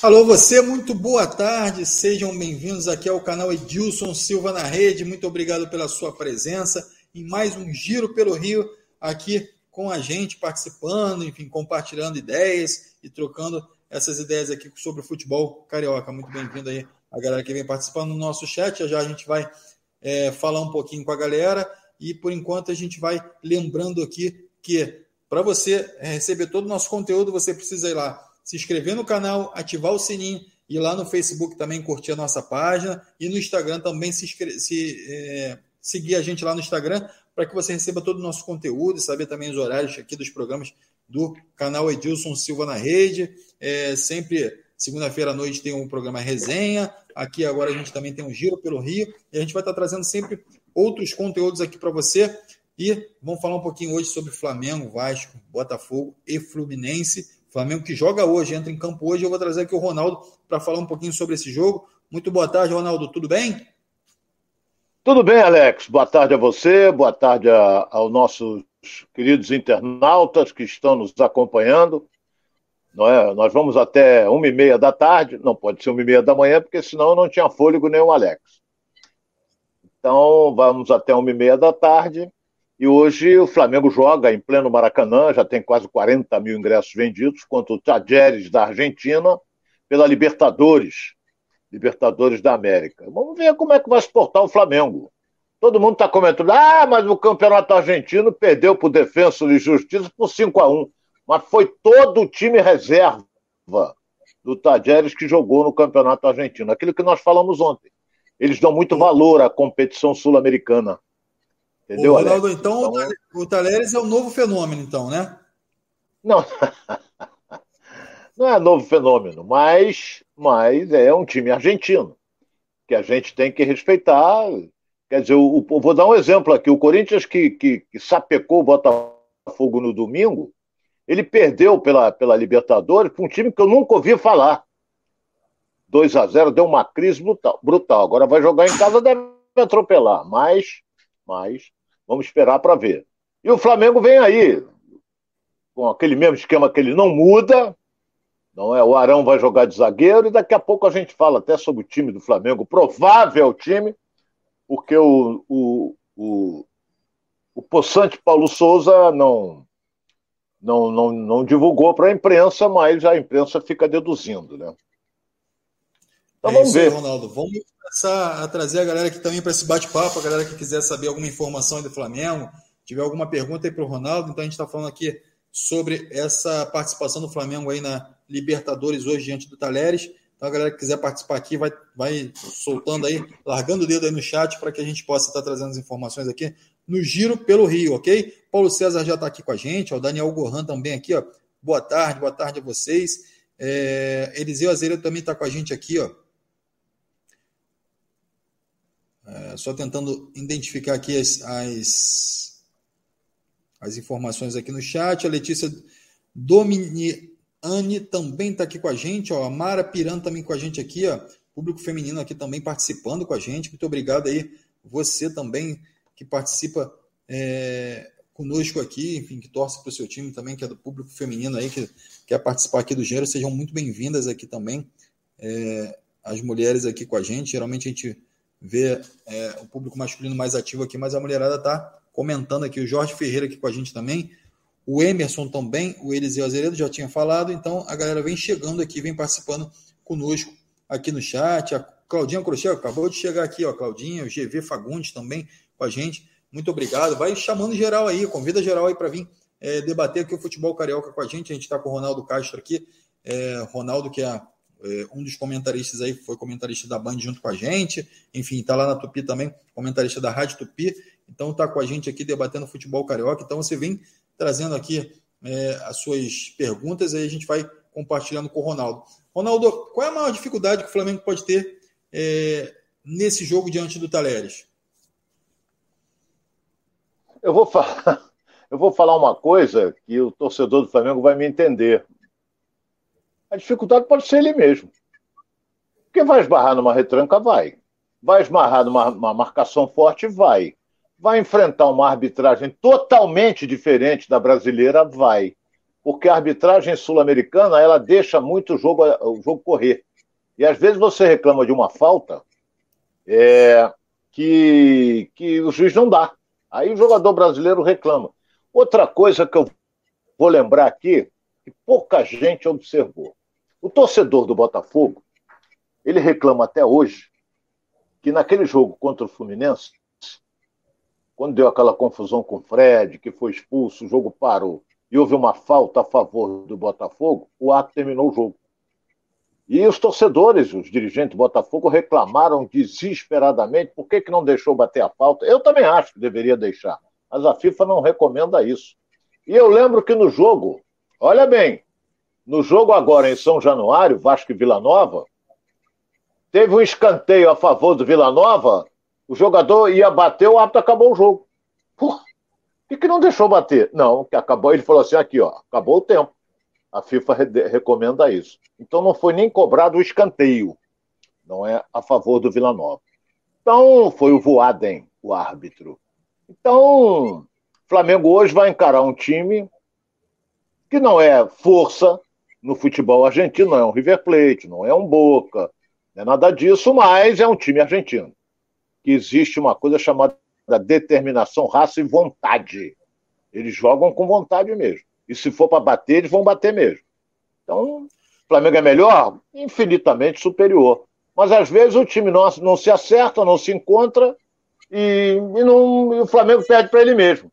Alô, você, muito boa tarde, sejam bem-vindos aqui ao canal Edilson Silva na Rede. Muito obrigado pela sua presença em mais um Giro pelo Rio aqui com a gente, participando, enfim, compartilhando ideias e trocando essas ideias aqui sobre o futebol carioca. Muito bem-vindo aí a galera que vem participando no nosso chat. Já, já a gente vai é, falar um pouquinho com a galera e por enquanto a gente vai lembrando aqui que para você é, receber todo o nosso conteúdo, você precisa ir lá se inscrever no canal, ativar o sininho e lá no Facebook também curtir a nossa página e no Instagram também se, se é, seguir a gente lá no Instagram para que você receba todo o nosso conteúdo e saber também os horários aqui dos programas do canal Edilson Silva na Rede. É, sempre segunda-feira à noite tem um programa Resenha. Aqui agora a gente também tem um Giro pelo Rio e a gente vai estar trazendo sempre outros conteúdos aqui para você. E vamos falar um pouquinho hoje sobre Flamengo, Vasco, Botafogo e Fluminense. Flamengo que joga hoje, entra em campo hoje. Eu vou trazer aqui o Ronaldo para falar um pouquinho sobre esse jogo. Muito boa tarde, Ronaldo. Tudo bem? Tudo bem, Alex. Boa tarde a você, boa tarde aos nossos queridos internautas que estão nos acompanhando. É? Nós vamos até uma e meia da tarde, não pode ser uma e meia da manhã, porque senão não tinha fôlego nem o Alex. Então, vamos até uma e meia da tarde. E hoje o Flamengo joga em pleno Maracanã, já tem quase 40 mil ingressos vendidos, contra o Tajeres da Argentina, pela Libertadores, Libertadores da América. Vamos ver como é que vai se portar o Flamengo. Todo mundo está comentando, ah, mas o campeonato argentino perdeu para o Defensa de Justiça por 5 a 1 Mas foi todo o time reserva do Tajeres que jogou no campeonato argentino. Aquilo que nós falamos ontem. Eles dão muito valor à competição sul-americana. Entendeu, o Ronaldo, então, então, o Talheres é um novo fenômeno, então, né? Não. Não é novo fenômeno, mas, mas é um time argentino que a gente tem que respeitar. Quer dizer, o, o, vou dar um exemplo aqui: o Corinthians que, que, que sapecou o Botafogo no domingo, ele perdeu pela, pela Libertadores para um time que eu nunca ouvi falar. 2 a 0 deu uma crise brutal. brutal. Agora vai jogar em casa, deve atropelar, mas, mas vamos esperar para ver. E o Flamengo vem aí, com aquele mesmo esquema que ele não muda, não é? O Arão vai jogar de zagueiro e daqui a pouco a gente fala até sobre o time do Flamengo, provável time, porque o, o, o, o Poçante Paulo Souza não, não, não, não divulgou para a imprensa, mas a imprensa fica deduzindo, né? Então é vamos ver. Aí, Ronaldo. Vamos começar a trazer a galera aqui também para esse bate-papo, a galera que quiser saber alguma informação do Flamengo, tiver alguma pergunta aí para o Ronaldo. Então a gente está falando aqui sobre essa participação do Flamengo aí na Libertadores hoje diante do Talheres. Então, a galera que quiser participar aqui, vai, vai soltando aí, largando o dedo aí no chat para que a gente possa estar trazendo as informações aqui no Giro pelo Rio, ok? Paulo César já está aqui com a gente, ó, o Daniel Gohan também aqui, ó. Boa tarde, boa tarde a vocês. É, Eliseu Azevedo também está com a gente aqui, ó. É, só tentando identificar aqui as, as, as informações aqui no chat. A Letícia Domini, Anne também está aqui com a gente, ó. A Mara Piran também com a gente aqui, ó. Público feminino aqui também participando com a gente. Muito obrigado aí, você também que participa é, conosco aqui, enfim, que torce para o seu time também, que é do público feminino aí, que quer participar aqui do gênero. Sejam muito bem-vindas aqui também. É, as mulheres aqui com a gente. Geralmente a gente vê é, o público masculino mais ativo aqui, mas a mulherada está comentando aqui. O Jorge Ferreira aqui com a gente também. O Emerson também, o Eliseu Azeredo já tinha falado, então a galera vem chegando aqui, vem participando conosco aqui no chat. A Claudinha Crochê acabou de chegar aqui, ó, Claudinha, o GV Fagundes também com a gente. Muito obrigado. Vai chamando geral aí, convida geral aí para vir é, debater aqui o futebol carioca com a gente. A gente está com o Ronaldo Castro aqui. É, Ronaldo, que é, um dos comentaristas aí, foi comentarista da Band junto com a gente. Enfim, está lá na Tupi também, comentarista da Rádio Tupi. Então está com a gente aqui debatendo futebol carioca. Então você vem trazendo aqui é, as suas perguntas, aí a gente vai compartilhando com o Ronaldo. Ronaldo, qual é a maior dificuldade que o Flamengo pode ter é, nesse jogo diante do Talheres? Eu vou falar, eu vou falar uma coisa que o torcedor do Flamengo vai me entender. A dificuldade pode ser ele mesmo. Porque vai esbarrar numa retranca? Vai. Vai esbarrar numa marcação forte? Vai. Vai enfrentar uma arbitragem totalmente diferente da brasileira? Vai. porque a arbitragem sul-americana ela deixa muito o jogo, o jogo correr. E às vezes você reclama de uma falta é, que, que o juiz não dá. Aí o jogador brasileiro reclama. Outra coisa que eu vou lembrar aqui, que pouca gente observou. O torcedor do Botafogo, ele reclama até hoje que naquele jogo contra o Fluminense, quando deu aquela confusão com o Fred, que foi expulso, o jogo parou e houve uma falta a favor do Botafogo, o ato terminou o jogo. E os torcedores, os dirigentes do Botafogo, reclamaram desesperadamente por que, que não deixou bater a falta. Eu também acho que deveria deixar, mas a FIFA não recomenda isso. E eu lembro que no jogo, olha bem, no jogo agora em São Januário, Vasco e Vila Nova, teve um escanteio a favor do Vila Nova, o jogador ia bater, o árbitro acabou o jogo. Por que, que não deixou bater? Não, que acabou, ele falou assim, aqui, ó, acabou o tempo. A FIFA re recomenda isso. Então não foi nem cobrado o escanteio. Não é a favor do Vila Nova. Então foi o Voaden, o árbitro. Então, Flamengo hoje vai encarar um time que não é força no futebol argentino, não é um River Plate, não é um Boca, não é nada disso, mas é um time argentino. Que existe uma coisa chamada determinação, raça e vontade. Eles jogam com vontade mesmo. E se for para bater, eles vão bater mesmo. Então, o Flamengo é melhor? Infinitamente superior. Mas às vezes o time não, não se acerta, não se encontra e, e, não, e o Flamengo perde para ele mesmo.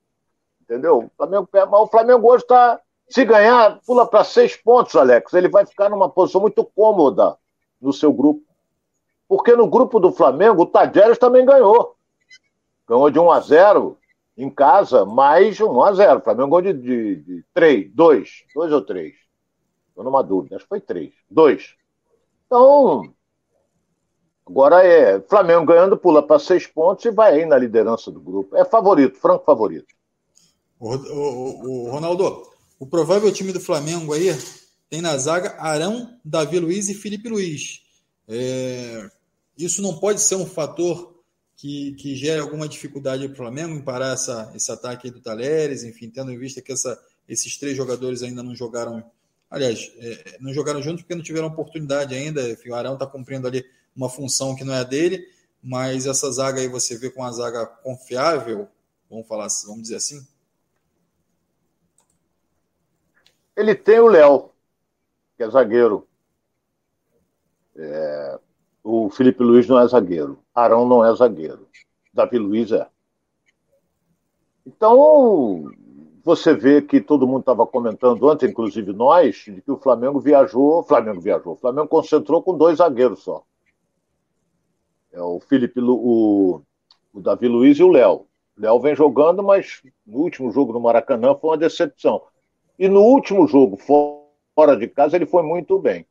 Entendeu? O Flamengo, mas o Flamengo hoje está. Se ganhar, pula para seis pontos, Alex. Ele vai ficar numa posição muito cômoda no seu grupo. Porque no grupo do Flamengo, o Tadjeres também ganhou. Ganhou de 1 a 0 em casa, mais 1 a 0 O Flamengo ganhou de, de, de 3, 2, 2 ou 3. Estou numa dúvida, acho que foi 3. 2. Então, agora é Flamengo ganhando, pula para 6 pontos e vai aí na liderança do grupo. É favorito, franco favorito. O, o, o, Ronaldo, o provável time do Flamengo aí tem na zaga Arão, Davi Luiz e Felipe Luiz. É, isso não pode ser um fator que, que gere alguma dificuldade para o Flamengo em parar essa, esse ataque do Talheres, enfim, tendo em vista que essa, esses três jogadores ainda não jogaram, aliás, é, não jogaram juntos porque não tiveram oportunidade ainda. O Arão está cumprindo ali uma função que não é dele, mas essa zaga aí você vê com uma zaga confiável, vamos falar, vamos dizer assim. Ele tem o Léo, que é zagueiro. É, o Felipe Luiz não é zagueiro. Arão não é zagueiro. Davi Luiz é. Então, você vê que todo mundo estava comentando antes, inclusive nós, de que o Flamengo viajou, Flamengo viajou, o Flamengo concentrou com dois zagueiros só. É o Felipe, o, o Davi Luiz e o Léo. O Léo vem jogando, mas no último jogo no Maracanã foi uma decepção. E no último jogo, fora de casa, ele foi muito bem.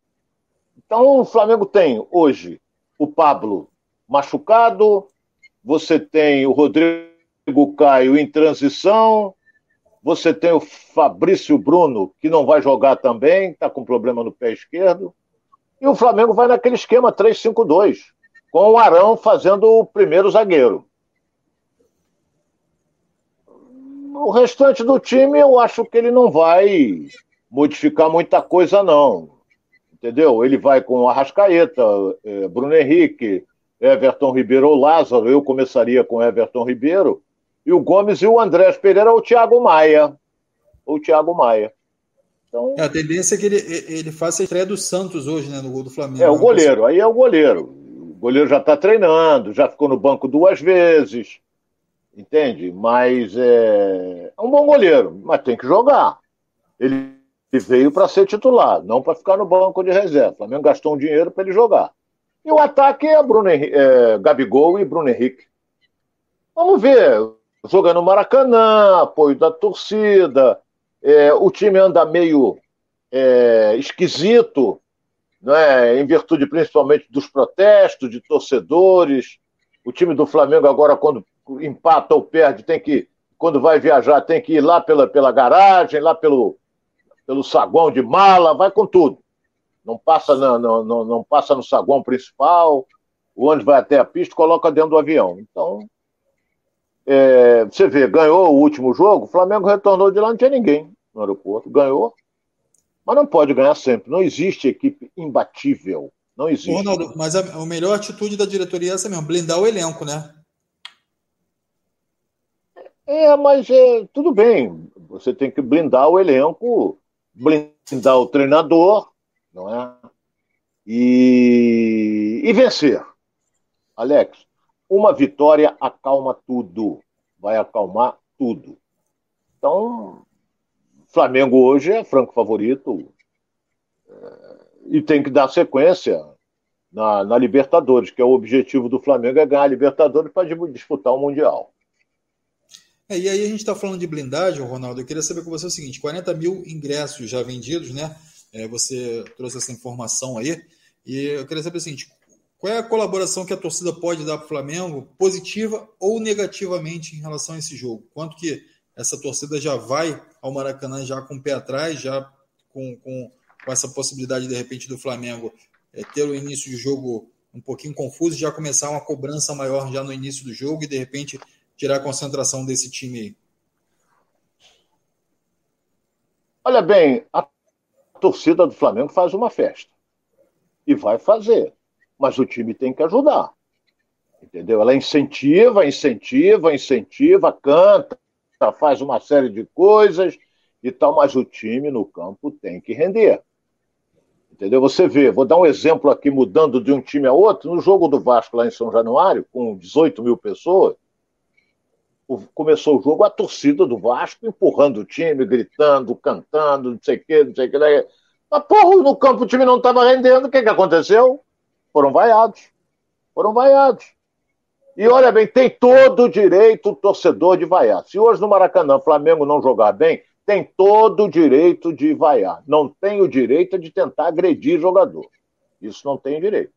Então, o Flamengo tem hoje o Pablo machucado, você tem o Rodrigo Caio em transição, você tem o Fabrício Bruno, que não vai jogar também, está com problema no pé esquerdo. E o Flamengo vai naquele esquema 3-5-2, com o Arão fazendo o primeiro zagueiro. O restante do time, eu acho que ele não vai modificar muita coisa, não entendeu? Ele vai com Arrascaeta, é, Bruno Henrique, Everton Ribeiro ou Lázaro, eu começaria com Everton Ribeiro, e o Gomes e o Andrés Pereira ou o Thiago Maia. Ou o Thiago Maia. Então... É, a tendência é que ele, ele faça a estreia do Santos hoje, né, no gol do Flamengo. É, o goleiro, aí é o goleiro. O goleiro já está treinando, já ficou no banco duas vezes, entende? Mas é, é um bom goleiro, mas tem que jogar. Ele veio para ser titular, não para ficar no banco de reserva. O Flamengo gastou um dinheiro para ele jogar. E o ataque é, Bruno Henrique, é Gabigol e Bruno Henrique. Vamos ver. Jogando no Maracanã, apoio da torcida. É, o time anda meio é, esquisito, né, em virtude principalmente dos protestos de torcedores. O time do Flamengo agora, quando empata ou perde, tem que, quando vai viajar, tem que ir lá pela, pela garagem, lá pelo, pelo saguão de mala, vai com tudo. Não passa, no, no, no, não passa no saguão principal, o ônibus vai até a pista coloca dentro do avião. Então, é, você vê, ganhou o último jogo, o Flamengo retornou de lá, não tinha ninguém no aeroporto, ganhou. Mas não pode ganhar sempre. Não existe equipe imbatível. Não existe. Ronaldo, mas a, a melhor atitude da diretoria é essa mesmo, blindar o elenco, né? É, mas é, tudo bem. Você tem que blindar o elenco, blindar o treinador, não é? E, e vencer. Alex, uma vitória acalma tudo. Vai acalmar tudo. Então, Flamengo hoje é franco favorito é, e tem que dar sequência na, na Libertadores, que é o objetivo do Flamengo é ganhar a Libertadores para disputar o Mundial. É, e aí a gente está falando de blindagem, Ronaldo. Eu queria saber com você o seguinte: 40 mil ingressos já vendidos, né? É, você trouxe essa informação aí. E eu queria saber o seguinte: qual é a colaboração que a torcida pode dar para o Flamengo, positiva ou negativamente, em relação a esse jogo? Quanto que essa torcida já vai ao Maracanã já com o pé atrás, já com, com, com essa possibilidade, de repente, do Flamengo é, ter o início de jogo um pouquinho confuso, já começar uma cobrança maior já no início do jogo e, de repente, tirar a concentração desse time aí? Olha bem, a torcida do Flamengo faz uma festa. E vai fazer. Mas o time tem que ajudar. Entendeu? Ela incentiva, incentiva, incentiva, canta, faz uma série de coisas e tal, mas o time no campo tem que render. Entendeu? Você vê, vou dar um exemplo aqui, mudando de um time a outro, no jogo do Vasco lá em São Januário, com 18 mil pessoas, começou o jogo, a torcida do Vasco empurrando o time, gritando, cantando, não sei o quê, não sei o quê. Né? Mas, porra, no campo o time não estava rendendo, o que, que aconteceu? Foram vaiados. Foram vaiados. E olha bem, tem todo o direito o torcedor de vaiar. Se hoje no Maracanã o Flamengo não jogar bem, tem todo o direito de vaiar. Não tem o direito de tentar agredir jogador. Isso não tem direito.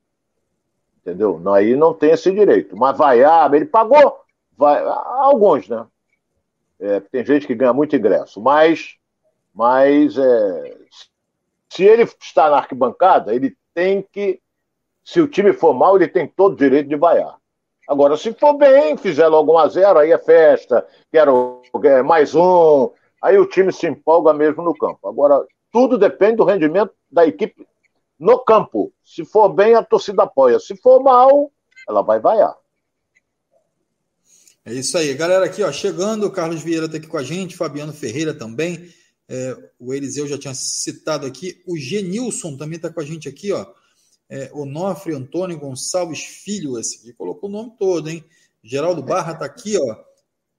Entendeu? Aí não tem esse direito. Mas vaiar, ele pagou vai, alguns, né? É, tem gente que ganha muito ingresso, mas, mas é, se ele está na arquibancada, ele tem que, se o time for mal, ele tem todo o direito de vaiar. Agora, se for bem, fizer logo um a zero, aí é festa, quero mais um, aí o time se empolga mesmo no campo. Agora, tudo depende do rendimento da equipe no campo. Se for bem, a torcida apoia. Se for mal, ela vai vaiar. É isso aí. Galera aqui, ó, chegando, o Carlos Vieira está aqui com a gente, Fabiano Ferreira também. É, o Eliseu já tinha citado aqui. O Genilson também está com a gente aqui, ó. É, Onofre Antônio Gonçalves Filho, esse aqui colocou o nome todo, hein? Geraldo Barra está aqui, ó,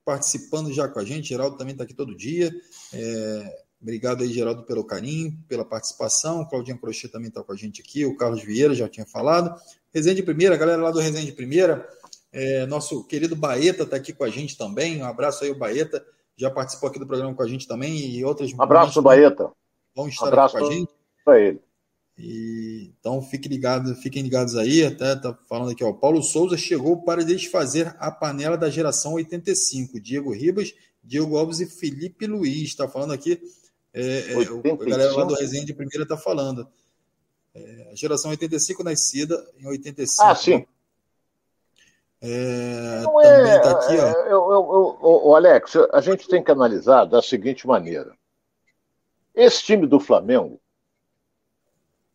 participando já com a gente. Geraldo também está aqui todo dia. É, obrigado aí, Geraldo, pelo carinho, pela participação. Claudinha Crochê também está com a gente aqui. O Carlos Vieira já tinha falado. Resenha de Primeira, galera lá do Resenha de Primeira. É, nosso querido Baeta está aqui com a gente também. Um abraço aí, o Baeta. Já participou aqui do programa com a gente também e outras. Um abraço, Baeta. Vão estar um abraço aqui com a gente. Para ele. E, então fiquem ligados, fiquem ligados aí. Até tá falando aqui, ó. Paulo Souza chegou para desfazer a panela da geração 85. Diego Ribas, Diego Alves e Felipe Luiz. Está falando aqui. É, é, a galera lá do Resenha de Primeira está falando. É, a geração 85 nascida em 85. Ah, sim. É, não é, tá aqui. É, eu, eu, eu, Alex, a gente tem que analisar da seguinte maneira. Esse time do Flamengo,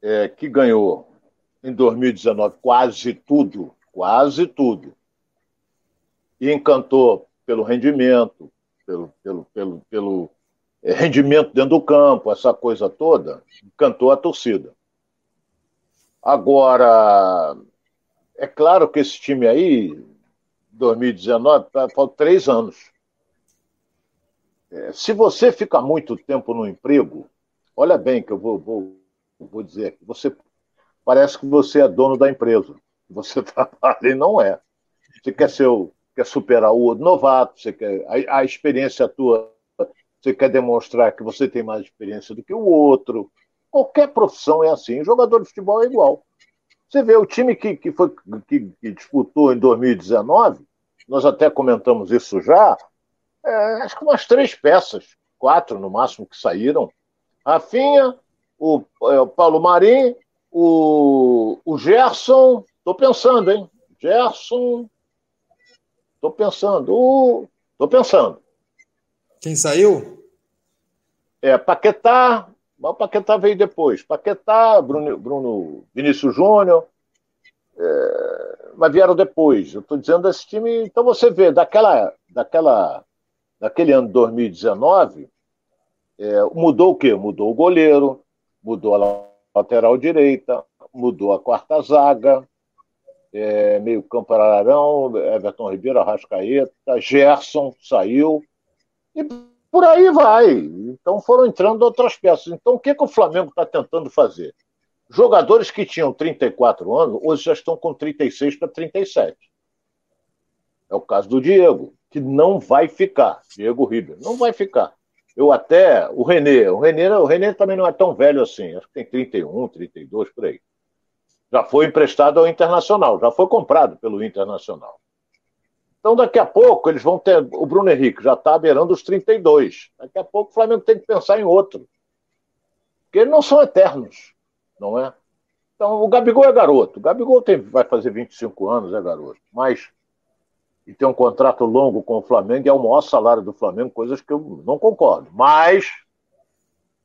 é, que ganhou em 2019 quase tudo, quase tudo, e encantou pelo rendimento, pelo, pelo, pelo, pelo é, rendimento dentro do campo, essa coisa toda, encantou a torcida. Agora, é claro que esse time aí, 2019, tá, falta três anos. É, se você fica muito tempo no emprego, olha bem que eu vou, vou, vou dizer aqui, você parece que você é dono da empresa. Você trabalha e não é. Você quer ser o, quer superar o novato, você quer a, a experiência tua, você quer demonstrar que você tem mais experiência do que o outro. Qualquer profissão é assim. Jogador de futebol é igual. Você vê, o time que, que, foi, que, que disputou em 2019, nós até comentamos isso já, é, acho que umas três peças, quatro no máximo que saíram. Rafinha, o, é, o Paulo Marim, o, o Gerson, estou pensando, hein? Gerson, estou pensando, estou pensando. Quem saiu? É, Paquetá, Mas o Paquetá veio depois. Paquetá, Bruno, Bruno Vinícius Júnior, é, mas vieram depois. Eu estou dizendo desse time. Então você vê, daquela, daquela, daquele ano 2019, é, mudou o quê? Mudou o goleiro, mudou a lateral direita, mudou a quarta zaga, é, meio campo Ararão, Everton Ribeiro, Arrascaeta, Gerson saiu, e por aí vai. Então foram entrando outras peças. Então o que, que o Flamengo está tentando fazer? Jogadores que tinham 34 anos, hoje já estão com 36 para 37. É o caso do Diego, que não vai ficar. Diego Ribeiro, não vai ficar. Eu até. O Renê, o Renê, o Renê também não é tão velho assim, acho que tem 31, 32 por aí. Já foi emprestado ao Internacional, já foi comprado pelo Internacional. Então, daqui a pouco, eles vão ter. O Bruno Henrique já está beirando os 32. Daqui a pouco o Flamengo tem que pensar em outro. Porque eles não são eternos, não é? Então, o Gabigol é garoto. O Gabigol tem, vai fazer 25 anos, é garoto. Mas e tem um contrato longo com o Flamengo e é o maior salário do Flamengo, coisas que eu não concordo. Mas,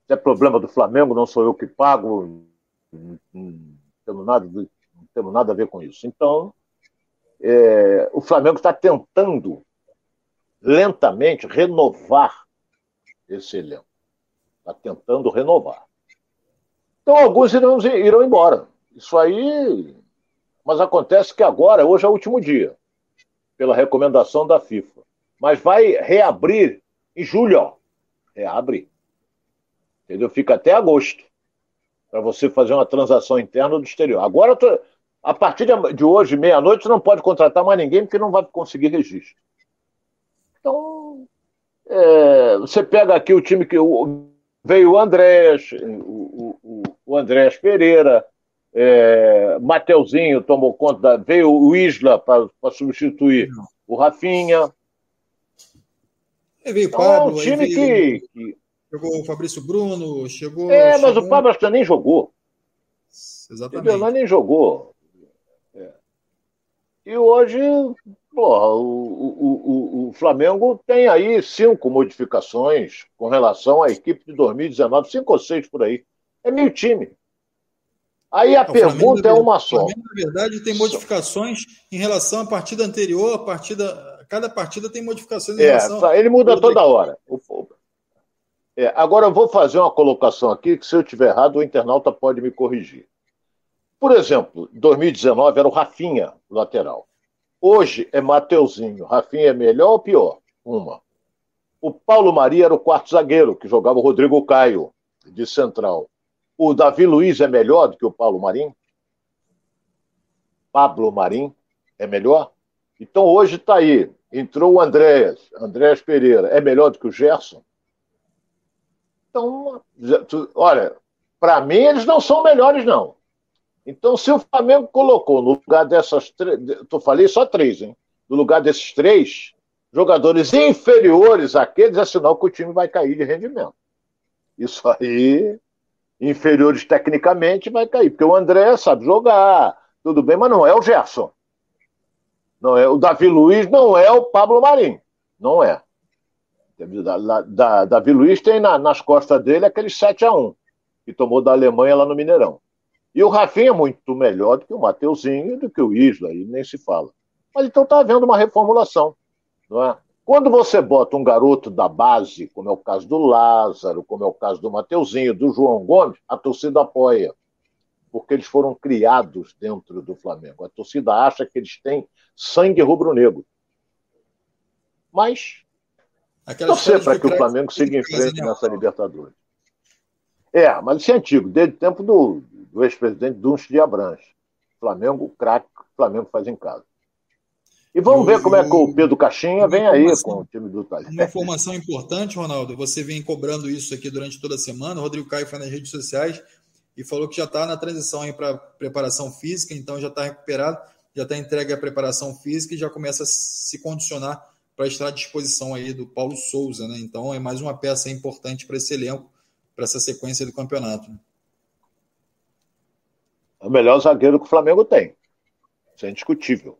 se é problema do Flamengo, não sou eu que pago, não, não, temos, nada, não temos nada a ver com isso. Então, é, o Flamengo está tentando lentamente renovar esse elenco. Está tentando renovar. Então, alguns irão, irão embora. Isso aí. Mas acontece que agora, hoje é o último dia pela recomendação da FIFA. Mas vai reabrir em julho, ó. Reabre. Entendeu? Fica até agosto. Para você fazer uma transação interna do exterior. Agora, a partir de hoje, meia-noite, não pode contratar mais ninguém porque não vai conseguir registro. Então, é, você pega aqui o time que. veio o Andrés, o, o, o Andrés Pereira, é, Mateuzinho tomou conta, da, veio o Isla para substituir Não. o Rafinha. Aí veio o então, Pablo. É um time que, que. Chegou o Fabrício Bruno, chegou. É, mas chegou... o Pablo acho que nem jogou. Exatamente. Ele nem jogou. É. E hoje, porra, o, o, o, o, Flamengo tem aí cinco modificações com relação à equipe de 2019, cinco ou seis por aí. É meio time. Aí a pergunta Flamengo, é uma só. O Flamengo, na verdade, tem modificações em relação à partida anterior, a partida, cada partida tem modificações em é, relação. Ele muda toda hora. É, agora eu vou fazer uma colocação aqui que se eu estiver errado, o internauta pode me corrigir. Por exemplo, 2019 era o Rafinha, lateral. Hoje é Mateuzinho. Rafinha é melhor ou pior? Uma. O Paulo Maria era o quarto zagueiro, que jogava o Rodrigo Caio, de central o Davi Luiz é melhor do que o Paulo Marim? Pablo Marim é melhor? Então hoje está aí. Entrou o Andréas, Andréas Pereira. É melhor do que o Gerson? Então, olha, para mim eles não são melhores, não. Então, se o Flamengo colocou no lugar dessas três, eu falei só três, hein? No lugar desses três jogadores inferiores àqueles, é sinal que o time vai cair de rendimento. Isso aí inferiores tecnicamente, vai cair. Porque o André sabe jogar, tudo bem, mas não é o Gerson. Não é, o Davi Luiz não é o Pablo Marim. Não é. Da, da, Davi Luiz tem na, nas costas dele aquele 7 a 1 que tomou da Alemanha lá no Mineirão. E o Rafinha é muito melhor do que o Mateuzinho e do que o Isla, aí nem se fala. Mas então está havendo uma reformulação. Não é? Quando você bota um garoto da base, como é o caso do Lázaro, como é o caso do Mateuzinho, do João Gomes, a torcida apoia. Porque eles foram criados dentro do Flamengo. A torcida acha que eles têm sangue rubro-negro. Mas Aquela torcer para que o Flamengo siga em frente né? nessa Libertadores. É, mas isso é antigo, desde o tempo do, do ex-presidente Dunst de Abranches. Flamengo, craque, Flamengo faz em casa. E vamos ver como é que o Pedro Caixinha vem aí com o time do Itália. Uma informação importante, Ronaldo, você vem cobrando isso aqui durante toda a semana. O Rodrigo Caio foi nas redes sociais e falou que já está na transição para preparação física, então já está recuperado, já está entregue a preparação física e já começa a se condicionar para estar à disposição aí do Paulo Souza, né? Então é mais uma peça importante para esse elenco, para essa sequência do campeonato. Né? É o melhor zagueiro que o Flamengo tem. Isso é indiscutível.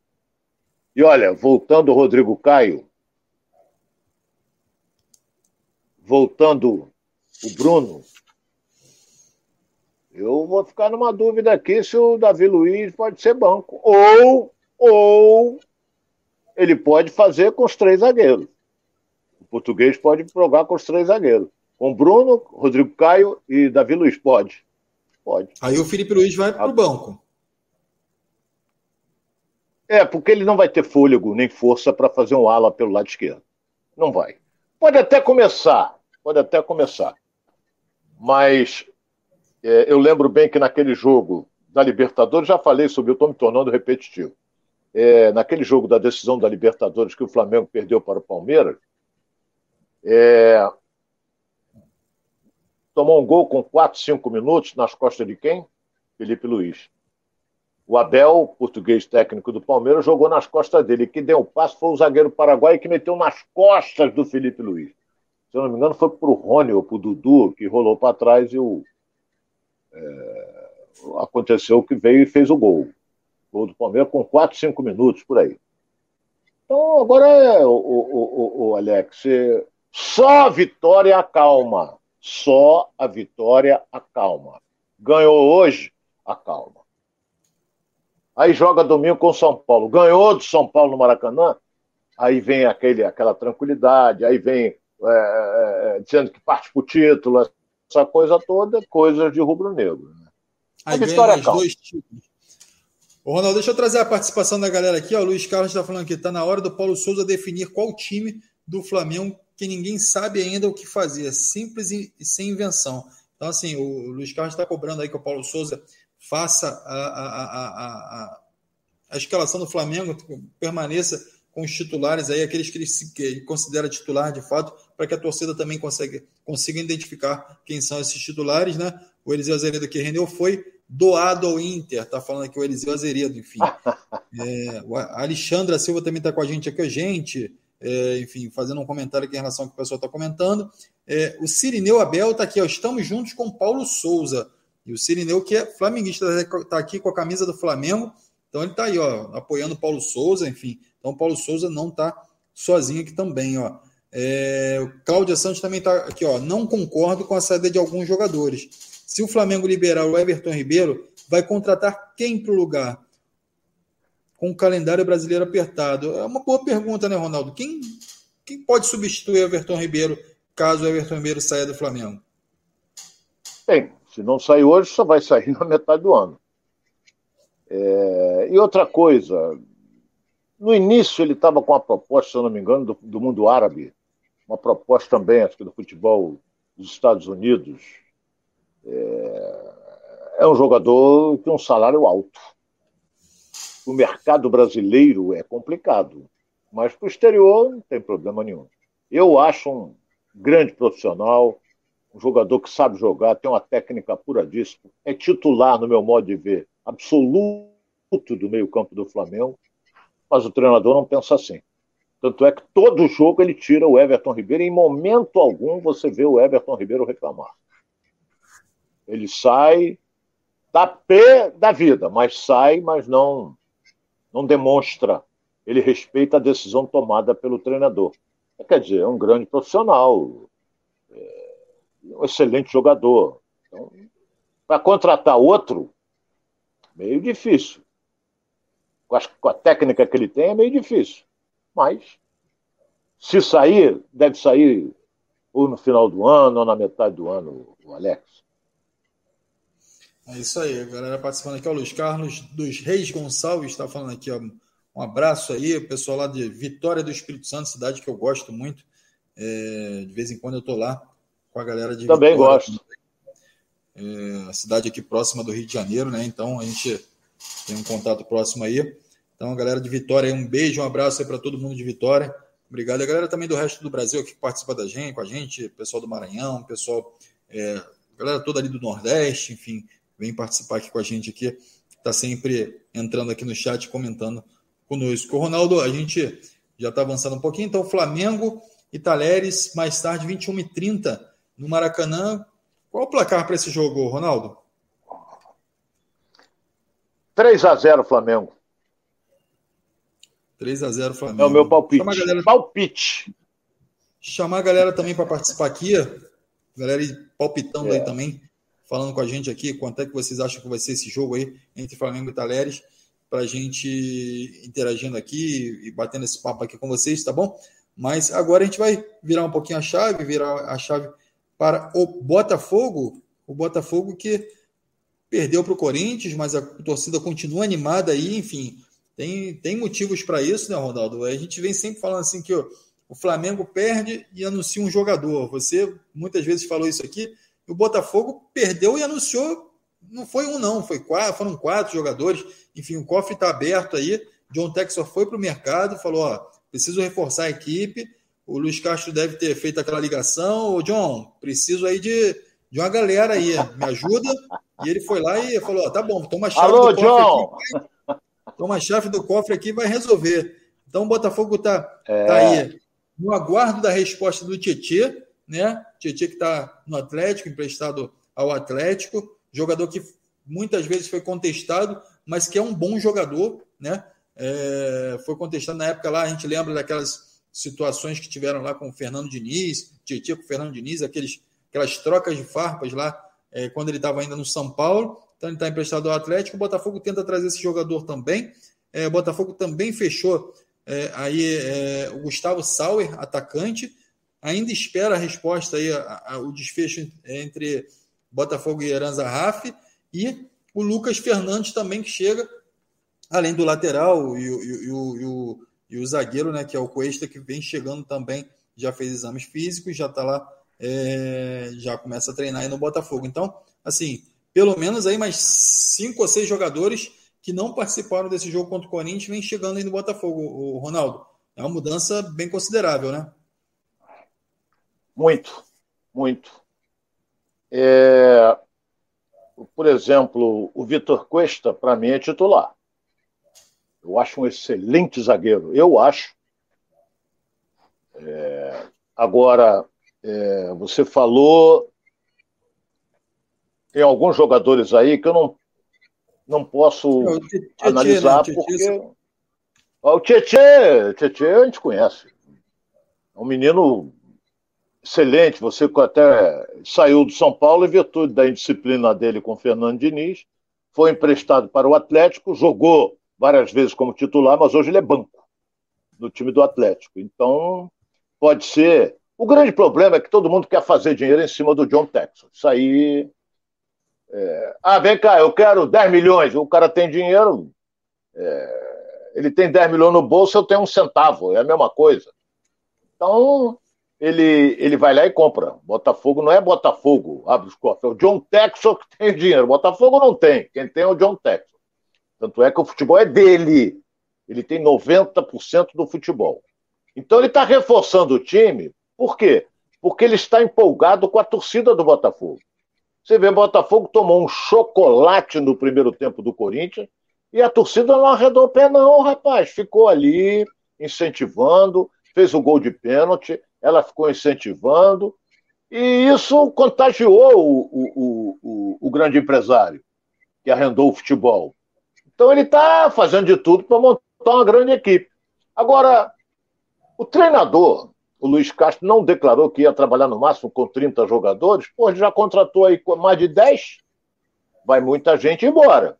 E olha, voltando o Rodrigo Caio, voltando o Bruno, Eu vou ficar numa dúvida aqui se o Davi Luiz pode ser banco. Ou, ou ele pode fazer com os três zagueiros. O português pode jogar com os três zagueiros. Com Bruno, Rodrigo Caio e Davi Luiz. Pode. Pode. Aí o Felipe Luiz vai para o banco. É, porque ele não vai ter fôlego nem força para fazer um ala pelo lado esquerdo. Não vai. Pode até começar. Pode até começar. Mas é, eu lembro bem que naquele jogo da Libertadores, já falei sobre, eu estou me tornando repetitivo. É, naquele jogo da decisão da Libertadores que o Flamengo perdeu para o Palmeiras, é, tomou um gol com 4, 5 minutos nas costas de quem? Felipe Luiz. O Abel, português técnico do Palmeiras, jogou nas costas dele. Quem deu o passo foi o zagueiro paraguaio que meteu nas costas do Felipe Luiz. Se eu não me engano, foi para o Rony ou para o Dudu, que rolou para trás e o, é, aconteceu que veio e fez o gol. Gol do Palmeiras com 4, 5 minutos por aí. Então, agora, é, o, o, o, o Alex, só a vitória acalma. Só a vitória acalma. Ganhou hoje, acalma. Aí joga domingo com o São Paulo. Ganhou do São Paulo no Maracanã, aí vem aquele, aquela tranquilidade, aí vem é, é, é dizendo que parte para o título, essa coisa toda, coisa de rubro-negro. Né? Aí a vitória é dois títulos. Ô, Ronaldo, deixa eu trazer a participação da galera aqui. Ó. O Luiz Carlos está falando que está na hora do Paulo Souza definir qual time do Flamengo que ninguém sabe ainda o que fazer. Simples e sem invenção. Então, assim, o Luiz Carlos está cobrando aí que o Paulo Souza faça a, a, a, a, a escalação do Flamengo, permaneça com os titulares aí, aqueles que ele, que ele considera titular de fato, para que a torcida também consiga, consiga identificar quem são esses titulares, né? O Eliseu Azeredo que rendeu foi doado ao Inter, tá falando aqui o Eliseu Azeredo, enfim. É, a Alexandra Silva também está com a gente aqui, a gente, é, enfim, fazendo um comentário aqui em relação ao que o pessoal está comentando. É, o Cirineu Abel está aqui, ó, estamos juntos com Paulo Souza. E o Cirineu, que é flamenguista, está aqui com a camisa do Flamengo, então ele está aí, ó, apoiando o Paulo Souza, enfim. Então o Paulo Souza não está sozinho aqui também, ó. É, Cláudia Santos também está aqui, ó. Não concordo com a saída de alguns jogadores. Se o Flamengo liberar o Everton Ribeiro, vai contratar quem para o lugar? Com o calendário brasileiro apertado. É uma boa pergunta, né, Ronaldo? Quem, quem pode substituir Everton Ribeiro caso o Everton Ribeiro saia do Flamengo? Bem, se não sair hoje, só vai sair na metade do ano. É... E outra coisa, no início ele estava com uma proposta, se não me engano, do, do mundo árabe, uma proposta também, acho que do futebol dos Estados Unidos, é, é um jogador que tem um salário alto. O mercado brasileiro é complicado, mas para o exterior não tem problema nenhum. Eu acho um grande profissional, um jogador que sabe jogar, tem uma técnica apuradíssima, é titular, no meu modo de ver, absoluto do meio-campo do Flamengo, mas o treinador não pensa assim. Tanto é que todo jogo ele tira o Everton Ribeiro e em momento algum você vê o Everton Ribeiro reclamar. Ele sai da pé da vida, mas sai, mas não, não demonstra. Ele respeita a decisão tomada pelo treinador. Quer dizer, é um grande profissional, é um excelente jogador. Então, para contratar outro, meio difícil. Com a, com a técnica que ele tem, é meio difícil. Mas, se sair, deve sair ou no final do ano ou na metade do ano, o Alex. É isso aí, a galera participando aqui, o Luiz Carlos dos Reis Gonçalves está falando aqui, ó, um abraço aí, o pessoal lá de Vitória do Espírito Santo, cidade que eu gosto muito. É, de vez em quando eu estou lá com a galera de Também Vitória, gosto. É, a cidade aqui próxima do Rio de Janeiro, né? Então a gente tem um contato próximo aí. Então, a galera de Vitória, um beijo, um abraço aí para todo mundo de Vitória. Obrigado. A galera também do resto do Brasil que participa da gente, com a gente, pessoal do Maranhão, pessoal, é, galera toda ali do Nordeste, enfim, vem participar aqui com a gente aqui, está sempre entrando aqui no chat, comentando conosco. Ronaldo, a gente já está avançando um pouquinho, então Flamengo e Talheres, mais tarde, 21h30, no Maracanã. Qual o placar para esse jogo, Ronaldo? 3 a 0 Flamengo. 3 a 0 Flamengo. É o meu palpite. Chama galera... Palpite. Chamar a galera também para participar aqui. A galera palpitando é. aí também. Falando com a gente aqui quanto é que vocês acham que vai ser esse jogo aí entre Flamengo e Talheres, para a gente interagindo aqui e batendo esse papo aqui com vocês, tá bom? Mas agora a gente vai virar um pouquinho a chave, virar a chave para o Botafogo, o Botafogo que perdeu para o Corinthians, mas a torcida continua animada aí, enfim, tem, tem motivos para isso, né, Ronaldo? A gente vem sempre falando assim que ó, o Flamengo perde e anuncia um jogador. Você muitas vezes falou isso aqui. O Botafogo perdeu e anunciou. Não foi um, não, foi quatro, foram quatro jogadores. Enfim, o cofre está aberto aí. John Texor foi para o mercado, falou: ó, preciso reforçar a equipe. O Luiz Castro deve ter feito aquela ligação. Ô, John, preciso aí de, de uma galera aí, me ajuda. E ele foi lá e falou: ó, tá bom, toma a chave Alô, do John. aqui. Toma a chave do cofre aqui e vai resolver. Então o Botafogo está é. tá aí no aguardo da resposta do Tietê, né? Tietê que está no Atlético, emprestado ao Atlético, jogador que muitas vezes foi contestado, mas que é um bom jogador, né? É, foi contestado na época lá, a gente lembra daquelas situações que tiveram lá com o Fernando Diniz, Tietê com o Fernando Diniz, aqueles, aquelas trocas de farpas lá, é, quando ele estava ainda no São Paulo. Então ele está emprestado ao Atlético. O Botafogo tenta trazer esse jogador também. É, o Botafogo também fechou é, aí é, o Gustavo Sauer, atacante. Ainda espera a resposta aí, a, a, o desfecho entre Botafogo e Heranza Raf. E o Lucas Fernandes também que chega, além do lateral e, e, e, o, o, e o, zagueiro, né, que é o Cuesta, que vem chegando também, já fez exames físicos, já está lá, é, já começa a treinar aí no Botafogo. Então, assim, pelo menos aí mais cinco ou seis jogadores que não participaram desse jogo contra o Corinthians vem chegando aí no Botafogo, o Ronaldo. É uma mudança bem considerável, né? Muito, muito. É, por exemplo, o Vitor Cuesta, para mim, é titular. Eu acho um excelente zagueiro. Eu acho. É, agora, é, você falou tem alguns jogadores aí que eu não, não posso Tietê, analisar né? porque. O Tietê, Tietê a gente conhece. É um menino excelente. Você até saiu do São Paulo em virtude da indisciplina dele com Fernando Diniz. Foi emprestado para o Atlético, jogou várias vezes como titular, mas hoje ele é banco no time do Atlético. Então, pode ser. O grande problema é que todo mundo quer fazer dinheiro em cima do John Texas. Isso aí é, ah, vem cá, eu quero 10 milhões. O cara tem dinheiro, é, ele tem 10 milhões no bolso, eu tenho um centavo, é a mesma coisa. Então, ele, ele vai lá e compra. Botafogo não é Botafogo, abre os cofres. É o John Texel que tem dinheiro. Botafogo não tem. Quem tem é o John Texel. Tanto é que o futebol é dele. Ele tem 90% do futebol. Então ele está reforçando o time. Por quê? Porque ele está empolgado com a torcida do Botafogo. Você vê, Botafogo tomou um chocolate no primeiro tempo do Corinthians e a torcida não arredou o pé, não, rapaz. Ficou ali incentivando, fez o gol de pênalti, ela ficou incentivando, e isso contagiou o, o, o, o grande empresário que arrendou o futebol. Então ele está fazendo de tudo para montar uma grande equipe. Agora, o treinador, o Luiz Castro não declarou que ia trabalhar no máximo com 30 jogadores, pô, já contratou aí mais de 10, vai muita gente embora.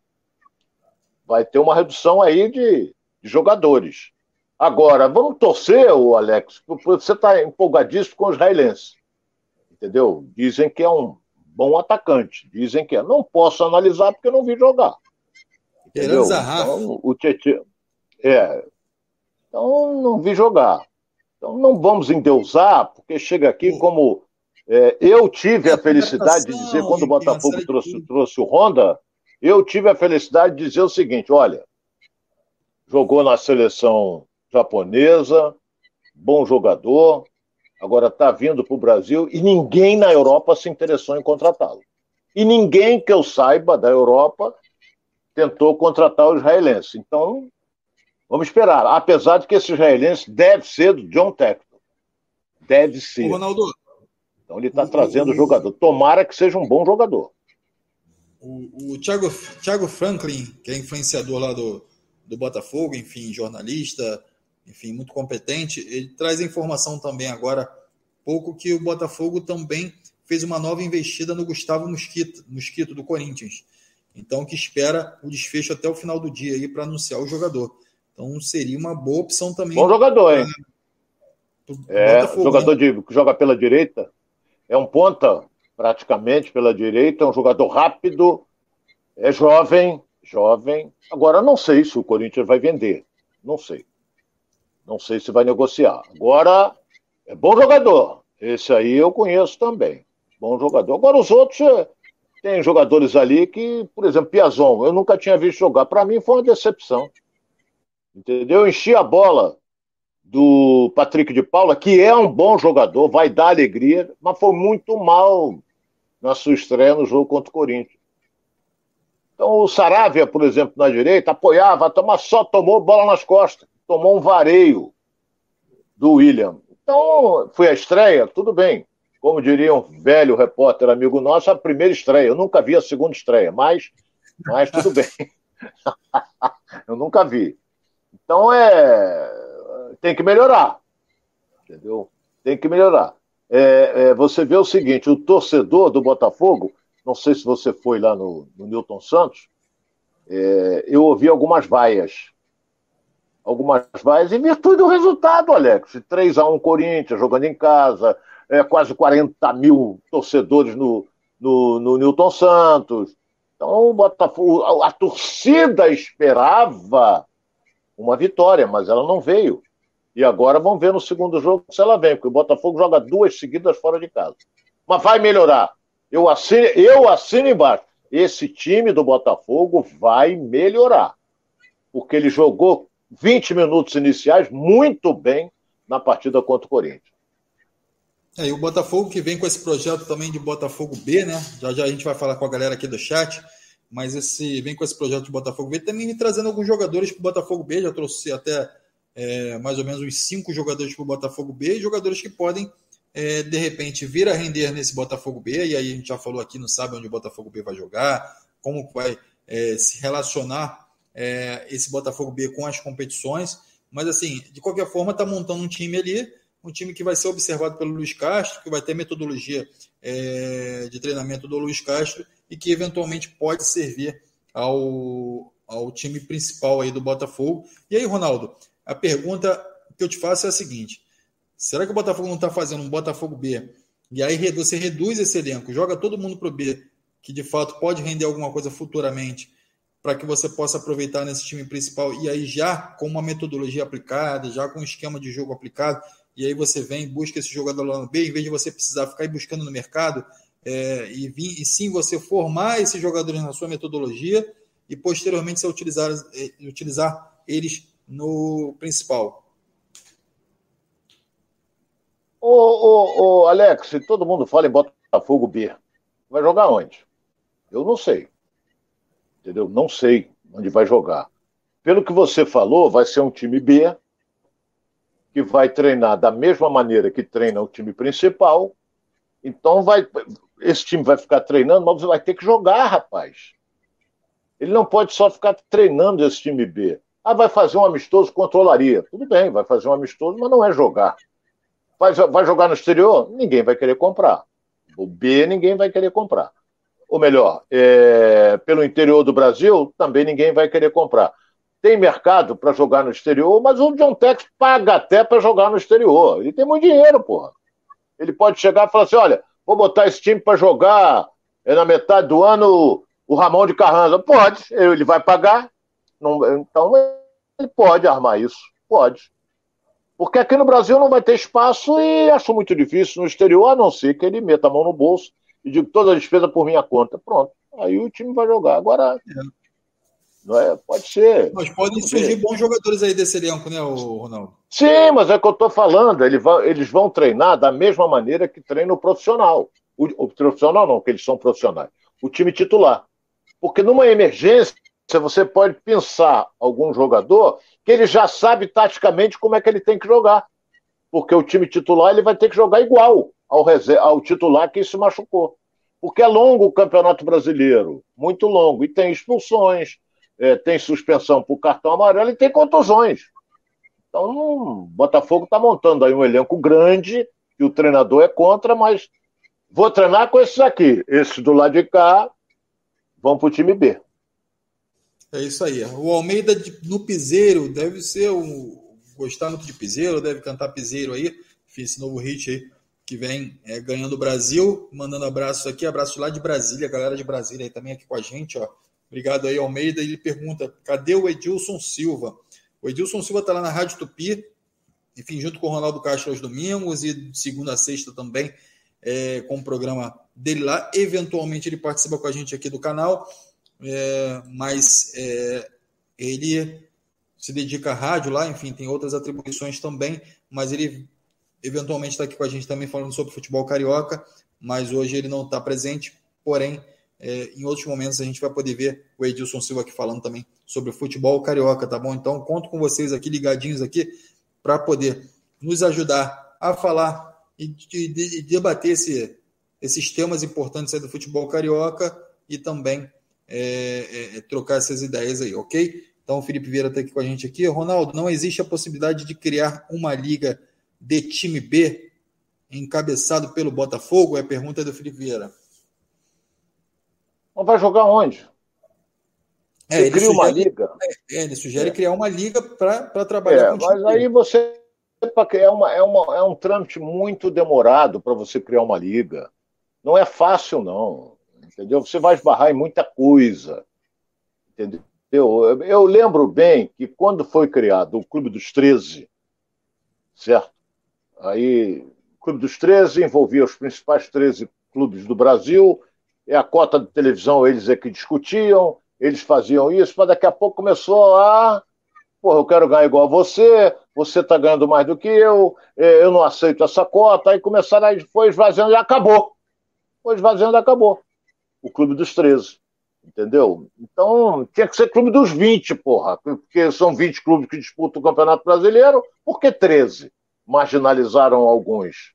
Vai ter uma redução aí de, de jogadores. Agora, vamos torcer, o Alex, você está empolgadíssimo com os israelenses. Entendeu? Dizem que é um bom atacante. Dizem que é. Não posso analisar porque não vi jogar. Entendeu? Então, o Tietchan. É. Então, não vi jogar. Então não vamos endeusar, porque chega aqui como. É, eu tive a felicidade de dizer, quando o Botafogo trouxe, trouxe o Honda, eu tive a felicidade de dizer o seguinte: olha, jogou na seleção japonesa, bom jogador, agora está vindo para o Brasil e ninguém na Europa se interessou em contratá-lo. E ninguém que eu saiba da Europa tentou contratar o israelense. Então, Vamos esperar. Apesar de que esse israelense deve ser do John Texton. Deve ser. O Ronaldo. Então ele está trazendo o jogador. Tomara que seja um bom jogador. O, o Thiago, Thiago Franklin, que é influenciador lá do, do Botafogo, enfim, jornalista, enfim, muito competente, ele traz a informação também agora, pouco que o Botafogo também fez uma nova investida no Gustavo Mosquito, Mosquito do Corinthians. Então, que espera o desfecho até o final do dia aí para anunciar o jogador. Então, seria uma boa opção também. Bom jogador, hein? é, jogador de, que joga pela direita. É um ponta, praticamente, pela direita. É um jogador rápido, é jovem, jovem. Agora, não sei se o Corinthians vai vender. Não sei. Não sei se vai negociar. Agora, é bom jogador. Esse aí eu conheço também. Bom jogador. Agora, os outros, é, tem jogadores ali que, por exemplo, Piazon, eu nunca tinha visto jogar. Para mim foi uma decepção. Entendeu? Enchi a bola do Patrick de Paula, que é um bom jogador, vai dar alegria, mas foi muito mal na sua estreia no jogo contra o Corinthians. Então o Saravia, por exemplo, na direita, apoiava, mas só tomou bola nas costas, tomou um vareio do William. Então, foi a estreia, tudo bem. Como diria um velho repórter amigo nosso, a primeira estreia. Eu nunca vi a segunda estreia, mas, mas tudo bem. Eu nunca vi. Então é. Tem que melhorar. Entendeu? Tem que melhorar. É, é, você vê o seguinte: o torcedor do Botafogo, não sei se você foi lá no, no Newton Santos, é, eu ouvi algumas vaias. Algumas vaias em virtude do resultado, Alex. 3x1 Corinthians, jogando em casa, é, quase 40 mil torcedores no, no, no Newton Santos. Então, o Botafogo, a, a torcida esperava uma vitória, mas ela não veio. E agora vamos ver no segundo jogo se ela vem, porque o Botafogo joga duas seguidas fora de casa. Mas vai melhorar. Eu assino, eu assino embaixo. Esse time do Botafogo vai melhorar. Porque ele jogou 20 minutos iniciais muito bem na partida contra o Corinthians. É, e o Botafogo que vem com esse projeto também de Botafogo B, né? Já já a gente vai falar com a galera aqui do chat mas esse vem com esse projeto de Botafogo B, também trazendo alguns jogadores para o Botafogo B, já trouxe até é, mais ou menos uns cinco jogadores para o Botafogo B, jogadores que podem, é, de repente, vir a render nesse Botafogo B, e aí a gente já falou aqui, não sabe onde o Botafogo B vai jogar, como vai é, se relacionar é, esse Botafogo B com as competições, mas assim, de qualquer forma, está montando um time ali, um time que vai ser observado pelo Luiz Castro, que vai ter metodologia é, de treinamento do Luiz Castro, e que eventualmente pode servir ao, ao time principal aí do Botafogo. E aí, Ronaldo, a pergunta que eu te faço é a seguinte: será que o Botafogo não está fazendo um Botafogo B? E aí você reduz esse elenco, joga todo mundo para o B, que de fato pode render alguma coisa futuramente, para que você possa aproveitar nesse time principal e aí já com uma metodologia aplicada, já com um esquema de jogo aplicado, e aí você vem busca esse jogador lá no B, em vez de você precisar ficar buscando no mercado, é, e, e, sim você formar esses jogadores na sua metodologia e posteriormente você utilizar, é, utilizar eles no principal. Ô, ô, ô, Alex, todo mundo fala em Botafogo B. Vai jogar onde? Eu não sei. Entendeu? Não sei onde vai jogar. Pelo que você falou, vai ser um time B que vai treinar da mesma maneira que treina o time principal. Então vai, esse time vai ficar treinando, mas vai ter que jogar, rapaz. Ele não pode só ficar treinando esse time B. Ah, vai fazer um amistoso, controlaria. Tudo bem, vai fazer um amistoso, mas não é jogar. Vai, vai jogar no exterior? Ninguém vai querer comprar. O B ninguém vai querer comprar. Ou melhor, é, pelo interior do Brasil, também ninguém vai querer comprar. Tem mercado para jogar no exterior, mas o John Tex paga até para jogar no exterior. Ele tem muito dinheiro, porra. Ele pode chegar e falar assim: olha, vou botar esse time para jogar é, na metade do ano o Ramon de Carranza. Pode, ele vai pagar. Não, então ele pode armar isso, pode. Porque aqui no Brasil não vai ter espaço e acho muito difícil no exterior, a não ser que ele meta a mão no bolso e diga toda a despesa por minha conta. Pronto. Aí o time vai jogar. Agora, é. não é? Pode ser. Mas podem surgir bons jogadores aí desse elenco, né, Ronaldo? Sim, mas é o que eu estou falando. Eles vão, eles vão treinar da mesma maneira que treina o profissional. O, o profissional não, que eles são profissionais. O time titular. Porque numa emergência, você pode pensar algum jogador que ele já sabe taticamente como é que ele tem que jogar. Porque o time titular ele vai ter que jogar igual ao, ao titular que se machucou. Porque é longo o Campeonato Brasileiro, muito longo, e tem expulsões, é, tem suspensão por cartão amarelo e tem contusões. Então, o Botafogo está montando aí um elenco grande, e o treinador é contra, mas vou treinar com esses aqui. Esses do lado de cá vão para o time B. É isso aí. O Almeida no piseiro deve ser um. Gostar muito de piseiro, deve cantar piseiro aí. Fiz esse novo hit aí que vem é, ganhando o Brasil. Mandando abraços aqui, abraço lá de Brasília, galera de Brasília aí também aqui com a gente, ó. Obrigado aí, Almeida. Ele pergunta: cadê o Edilson Silva? O Edilson Silva está lá na Rádio Tupi, enfim, junto com o Ronaldo Castro aos domingos e segunda a sexta também é, com o programa dele lá. Eventualmente ele participa com a gente aqui do canal, é, mas é, ele se dedica à rádio lá, enfim, tem outras atribuições também, mas ele eventualmente está aqui com a gente também falando sobre futebol carioca, mas hoje ele não está presente, porém, é, em outros momentos a gente vai poder ver o Edilson Silva aqui falando também sobre futebol carioca, tá bom? Então, conto com vocês aqui ligadinhos aqui para poder nos ajudar a falar e de, de, debater esse, esses temas importantes do futebol carioca e também é, é, é, trocar essas ideias aí, ok? Então o Felipe Vieira está aqui com a gente aqui. Ronaldo, não existe a possibilidade de criar uma liga de time B encabeçado pelo Botafogo? É a pergunta do Felipe Vieira. Não vai jogar onde? É, ele cria uma liga. É, ele sugere é. criar uma liga para trabalhar é, com Mas aí você é, uma, é, uma, é um trâmite muito demorado para você criar uma liga. Não é fácil, não. Entendeu? Você vai esbarrar em muita coisa. Entendeu? Eu, eu lembro bem que quando foi criado o Clube dos 13, certo? Aí, Clube dos 13 envolvia os principais 13 clubes do Brasil, e a cota de televisão eles é que discutiam, eles faziam isso, mas daqui a pouco começou a Porra, eu quero ganhar igual a você, você está ganhando mais do que eu, é, eu não aceito essa cota. Aí começaram, aí foi esvaziando e acabou. Foi esvaziando e acabou. O clube dos 13. Entendeu? Então, tinha que ser clube dos 20, porra. Porque são 20 clubes que disputam o Campeonato Brasileiro, por que 13? Marginalizaram alguns.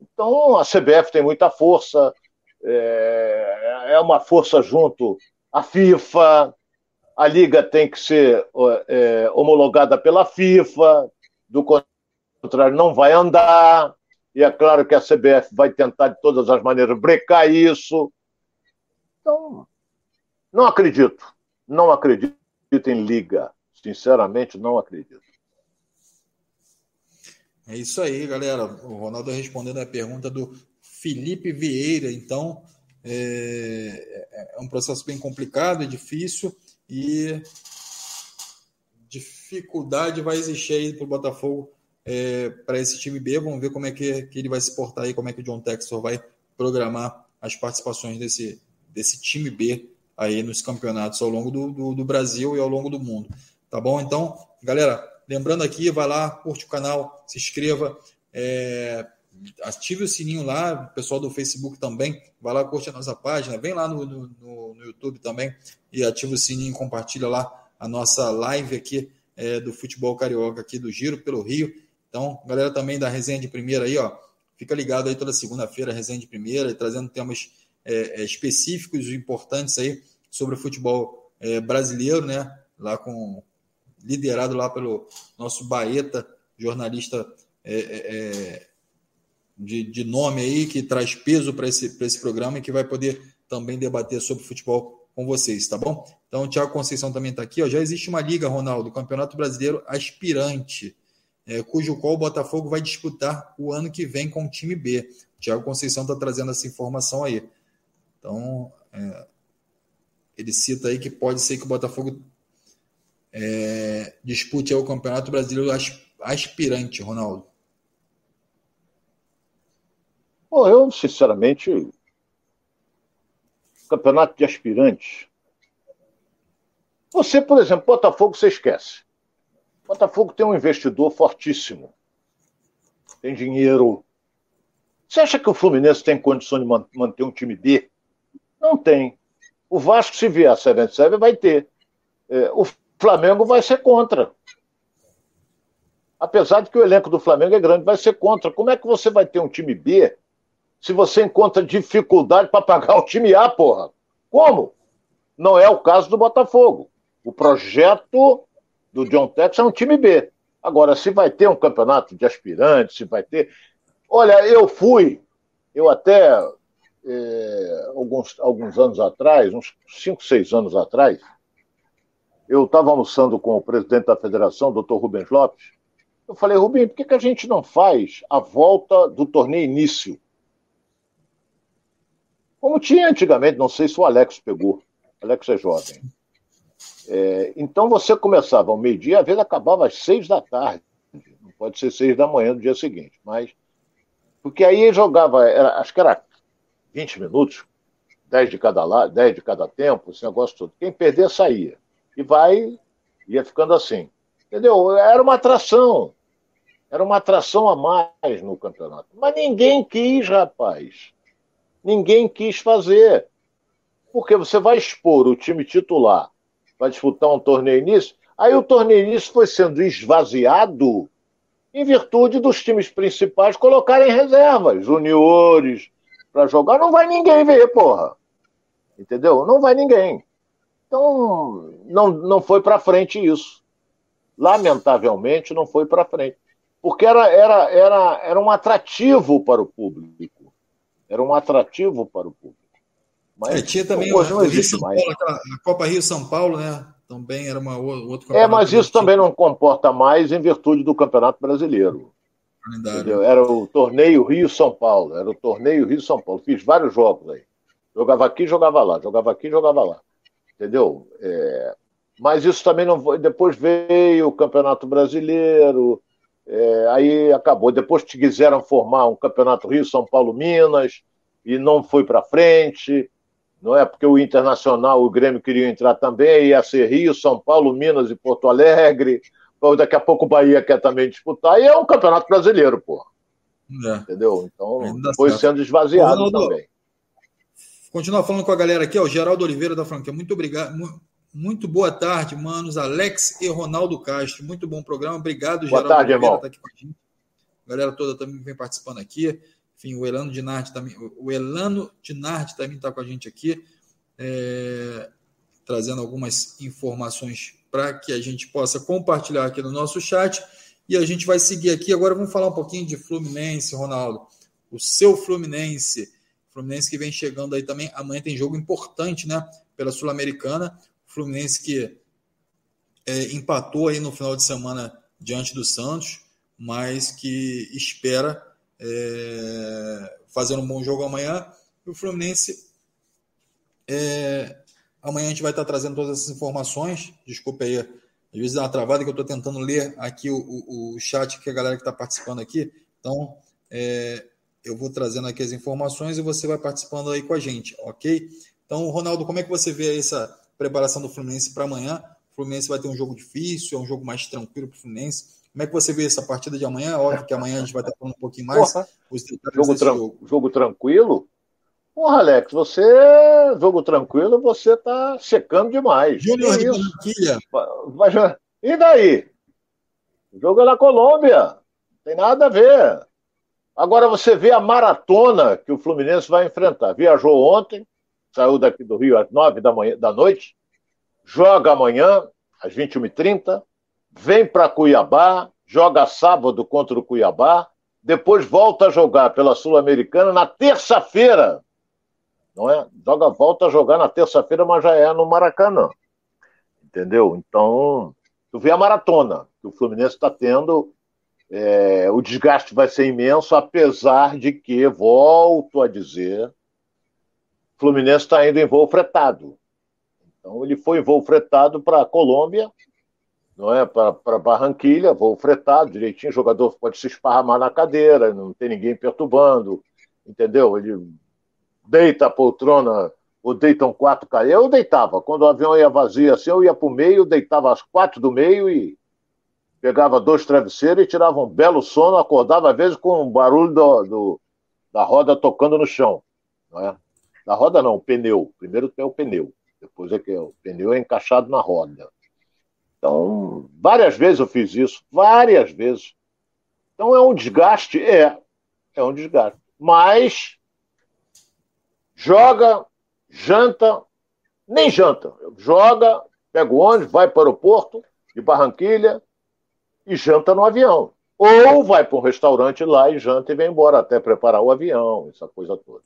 Então, a CBF tem muita força, é, é uma força junto à FIFA, a liga tem que ser é, homologada pela FIFA, do contrário, não vai andar. E é claro que a CBF vai tentar, de todas as maneiras, brecar isso. Então, não acredito. Não acredito em liga. Sinceramente, não acredito. É isso aí, galera. O Ronaldo respondendo a pergunta do Felipe Vieira. Então, é, é, é um processo bem complicado e difícil e dificuldade vai existir aí para o Botafogo é, para esse time B. Vamos ver como é que, que, ele vai se portar aí, como é que o John Textor vai programar as participações desse, desse time B aí nos campeonatos ao longo do, do, do Brasil e ao longo do mundo. Tá bom? Então, galera, lembrando aqui, vai lá, curte o canal, se inscreva. É, ative o sininho lá, o pessoal do Facebook também, vai lá, curte a nossa página, vem lá no, no, no YouTube também e ativa o sininho, compartilha lá a nossa live aqui é, do futebol carioca aqui do Giro pelo Rio. Então, galera também da resenha de primeira aí, ó, fica ligado aí toda segunda-feira, resenha de primeira, trazendo temas é, é, específicos e importantes aí sobre o futebol é, brasileiro, né? Lá com liderado lá pelo nosso Baeta, jornalista é, é, de, de nome aí, que traz peso para esse, esse programa e que vai poder também debater sobre futebol com vocês, tá bom? Então, o Thiago Conceição também está aqui. Ó. Já existe uma liga, Ronaldo, Campeonato Brasileiro Aspirante, é, cujo qual o Botafogo vai disputar o ano que vem com o time B. O Thiago Conceição está trazendo essa informação aí. Então, é, ele cita aí que pode ser que o Botafogo é, dispute o Campeonato Brasileiro Aspirante, Ronaldo. Bom, eu, sinceramente, campeonato de aspirantes. Você, por exemplo, Botafogo, você esquece. Botafogo tem um investidor fortíssimo. Tem dinheiro. Você acha que o Fluminense tem condição de manter um time B? Não tem. O Vasco, se vier a 77, vai ter. É, o Flamengo vai ser contra. Apesar de que o elenco do Flamengo é grande, vai ser contra. Como é que você vai ter um time B se você encontra dificuldade para pagar o time A, porra. Como? Não é o caso do Botafogo. O projeto do John Tex é um time B. Agora, se vai ter um campeonato de aspirantes, se vai ter. Olha, eu fui Eu até, é, alguns, alguns anos atrás, uns 5, 6 anos atrás, eu estava almoçando com o presidente da federação, doutor Rubens Lopes. Eu falei, Rubens, por que, que a gente não faz a volta do torneio início? Como tinha antigamente, não sei se o Alex pegou. O Alex é jovem. É, então você começava ao meio-dia, às vezes acabava às seis da tarde. Não pode ser seis da manhã do dia seguinte, mas. Porque aí jogava, era, acho que era 20 minutos, 10 de cada lado, 10 de cada tempo, esse negócio todo. Quem perder saía e vai, ia ficando assim. Entendeu? Era uma atração. Era uma atração a mais no campeonato. Mas ninguém quis, rapaz. Ninguém quis fazer. Porque você vai expor o time titular para disputar um torneio aí o torneio foi sendo esvaziado em virtude dos times principais colocarem reservas, juniores, para jogar. Não vai ninguém ver, porra. Entendeu? Não vai ninguém. Então, não, não foi para frente isso. Lamentavelmente, não foi para frente. Porque era, era, era, era um atrativo para o público. Era um atrativo para o público. Mas é, tinha também o, não existe mais. Paulo, a Copa Rio São Paulo, né? Também era uma outro É, mas isso também não comporta mais em virtude do Campeonato Brasileiro. Era o torneio Rio São Paulo. Era o torneio Rio São Paulo. Fiz vários jogos aí. Jogava aqui, jogava lá. Jogava aqui, jogava lá entendeu? É, mas isso também não foi. Depois veio o Campeonato Brasileiro, é, aí acabou. Depois te quiseram formar um Campeonato Rio, São Paulo, Minas, e não foi para frente. Não é porque o Internacional, o Grêmio queria entrar também, ia ser Rio, São Paulo, Minas e Porto Alegre. Daqui a pouco o Bahia quer também disputar, e é um campeonato brasileiro, pô. É. Entendeu? Então foi certo. sendo esvaziado Ronaldo, também. Continuar falando com a galera aqui, ó, o Geraldo Oliveira da franquia. Muito obrigado. Muito boa tarde, manos. Alex e Ronaldo Castro. Muito bom programa. Obrigado, boa Geraldo tarde, Oliveira, tá aqui com a gente. A galera toda também vem participando aqui. Enfim, o Elano Dinardi também. O Elano Dinardi também está com a gente aqui, é, trazendo algumas informações para que a gente possa compartilhar aqui no nosso chat. E a gente vai seguir aqui. Agora vamos falar um pouquinho de Fluminense, Ronaldo. O seu Fluminense Fluminense que vem chegando aí também. Amanhã tem jogo importante, né? Pela Sul-Americana. Fluminense que é, empatou aí no final de semana diante do Santos, mas que espera é, fazer um bom jogo amanhã. E o Fluminense. É, amanhã a gente vai estar trazendo todas essas informações. Desculpa aí, às vezes dá uma travada que eu estou tentando ler aqui o, o, o chat que a galera que está participando aqui. Então, é, eu vou trazendo aqui as informações e você vai participando aí com a gente, ok? Então, Ronaldo, como é que você vê essa preparação do Fluminense para amanhã? O Fluminense vai ter um jogo difícil, é um jogo mais tranquilo para o Fluminense. Como é que você vê essa partida de amanhã? Óbvio que amanhã a gente vai estar falando um pouquinho mais. Porra, jogo, tran jogo. jogo tranquilo? Porra, Alex, você, jogo tranquilo, você tá checando demais. Júnior de Barranquilha. E daí? O jogo é na Colômbia. Não tem nada a ver. Agora você vê a maratona que o Fluminense vai enfrentar. Viajou ontem, saiu daqui do Rio às nove da, manhã, da noite, joga amanhã às 21h30, vem para Cuiabá, joga sábado contra o Cuiabá, depois volta a jogar pela Sul-Americana na terça-feira. Não é? Joga, volta a jogar na terça-feira, mas já é no Maracanã. Entendeu? Então, tu vê a maratona que o Fluminense está tendo é, o desgaste vai ser imenso, apesar de que, volto a dizer, Fluminense está indo em voo fretado. Então, ele foi em voo fretado para a Colômbia, não é? Para Barranquilha, voo fretado, direitinho, o jogador pode se esparramar na cadeira, não tem ninguém perturbando, entendeu? Ele deita a poltrona, ou deitam quatro caras. Eu deitava, quando o avião ia vazio assim, eu ia para o meio, deitava as quatro do meio e pegava dois travesseiros e tirava um belo sono, acordava às vezes com um barulho do, do, da roda tocando no chão. Não é? Da roda não, o pneu. Primeiro tem o pneu, depois é que o pneu é encaixado na roda. Então, várias vezes eu fiz isso, várias vezes. Então é um desgaste? É, é um desgaste. Mas joga, janta, nem janta. Joga, pega o ônibus, vai para o aeroporto de Barranquilha, e janta no avião. Ou vai para um restaurante lá e janta e vem embora, até preparar o avião, essa coisa toda.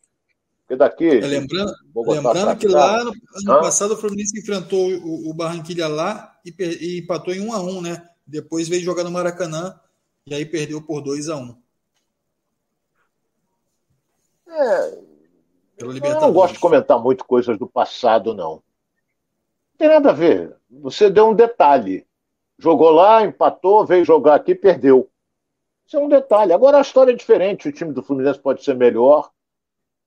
Porque daqui. Lembrando, lembrando que lá no ano passado o Fluminense enfrentou o, o Barranquilha lá e, e, empatou em 1 a 1 né? Depois veio jogar no Maracanã e aí perdeu por 2 a 1 É. Eu não gosto de comentar muito coisas do passado, não. Não tem nada a ver. Você deu um detalhe. Jogou lá, empatou, veio jogar aqui, perdeu. Isso é um detalhe. Agora a história é diferente. O time do Fluminense pode ser melhor,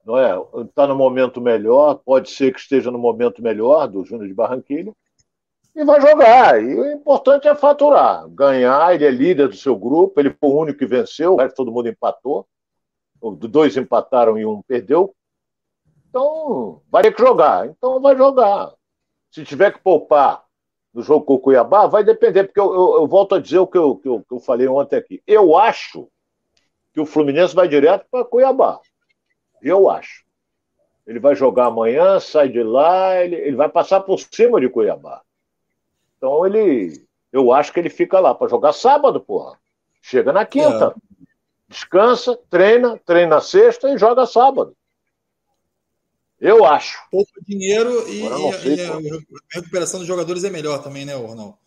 não é? Está no momento melhor, pode ser que esteja no momento melhor do Júnior de Barranquilha e vai jogar. E o importante é faturar, ganhar. Ele é líder do seu grupo, ele foi o único que venceu, o resto todo mundo empatou. Dois empataram e um perdeu. Então, vai ter que jogar. Então, vai jogar. Se tiver que poupar no jogo com o Cuiabá, vai depender, porque eu, eu, eu volto a dizer o que eu, que eu, que eu falei ontem aqui. Eu acho que o Fluminense vai direto para Cuiabá. Eu acho. Ele vai jogar amanhã, sai de lá, ele, ele vai passar por cima de Cuiabá. Então ele. Eu acho que ele fica lá para jogar sábado, porra. Chega na quinta. É. Descansa, treina, treina sexta e joga sábado. Eu acho. Pouco dinheiro e, sei, e a, a recuperação dos jogadores é melhor também, né, Ronaldo?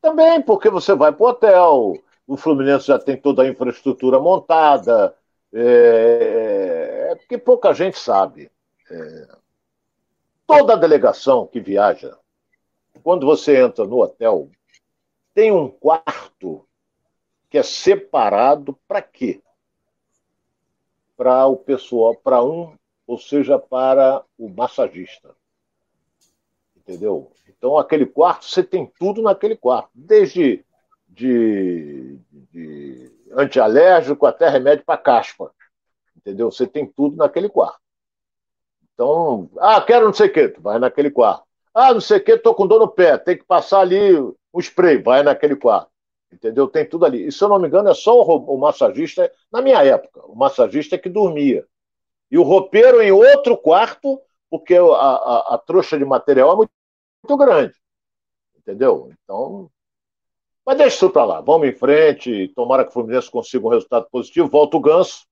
Também, porque você vai para o hotel, o Fluminense já tem toda a infraestrutura montada, é, é porque pouca gente sabe. É, toda a delegação que viaja, quando você entra no hotel, tem um quarto que é separado para quê? Para o pessoal, para um, ou seja, para o massagista. Entendeu? Então, aquele quarto, você tem tudo naquele quarto, desde de, de antialérgico até remédio para caspa. Entendeu? Você tem tudo naquele quarto. Então, ah, quero não sei o quê, vai naquele quarto. Ah, não sei o quê, tô com dor no pé, tem que passar ali um spray, vai naquele quarto. Entendeu? Tem tudo ali. E se eu não me engano, é só o, o massagista, na minha época, o massagista que dormia. E o roupeiro em outro quarto, porque a, a, a trouxa de material é muito, muito grande. Entendeu? Então, mas deixa isso para lá. Vamos em frente. Tomara que o Fluminense consiga um resultado positivo. Volta o Ganso.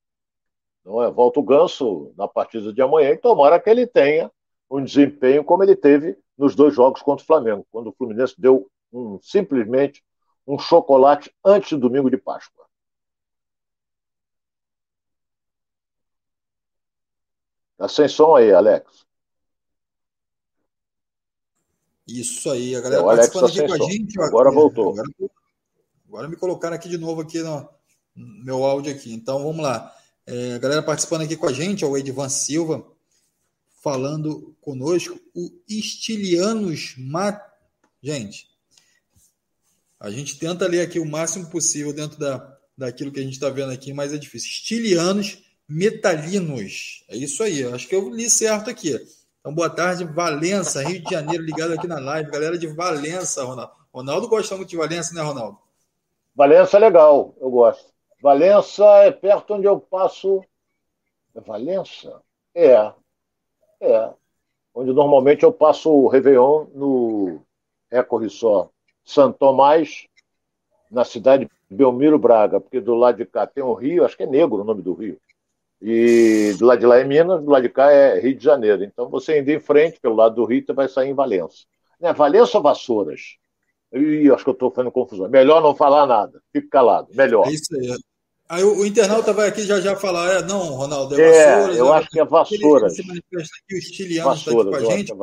Não é? Volta o Ganso na partida de amanhã. E tomara que ele tenha um desempenho como ele teve nos dois jogos contra o Flamengo, quando o Fluminense deu um, simplesmente um chocolate antes do domingo de Páscoa. Tá sem som aí, Alex. Isso aí, a galera é, participando tá aqui com a gente. Agora voltou. Agora, agora, me colocaram aqui de novo aqui no, meu áudio aqui. Então vamos lá. É, a galera participando aqui com a gente, o Edvan Silva falando conosco, o Estilianos Mat... Gente, a gente tenta ler aqui o máximo possível dentro da, daquilo que a gente está vendo aqui, mas é difícil. Estilianos Metalinos. É isso aí, acho que eu li certo aqui. Então, boa tarde, Valença, Rio de Janeiro, ligado aqui na live. Galera de Valença, Ronaldo. Ronaldo gosta muito de Valença, né, Ronaldo? Valença é legal, eu gosto. Valença é perto onde eu passo. É Valença? É. É. Onde normalmente eu passo o Réveillon no Eco Resort Santo Tomás, na cidade de Belmiro Braga, porque do lado de cá tem o Rio, acho que é negro o nome do Rio. E do lado de lá é Minas, do lado de cá é Rio de Janeiro. Então você indo em frente pelo lado do Rio, você vai sair em Valença. Né? Valença ou Vassouras? Ih, acho que eu estou fazendo confusão. Melhor não falar nada. Fique calado. Melhor. É isso aí. Aí o, o internauta vai aqui já já falar, é, não, Ronaldo, é, é Vassouras. Eu é, acho que é Vassouras. Ele, aqui, o Estiliano está aqui com a gente. É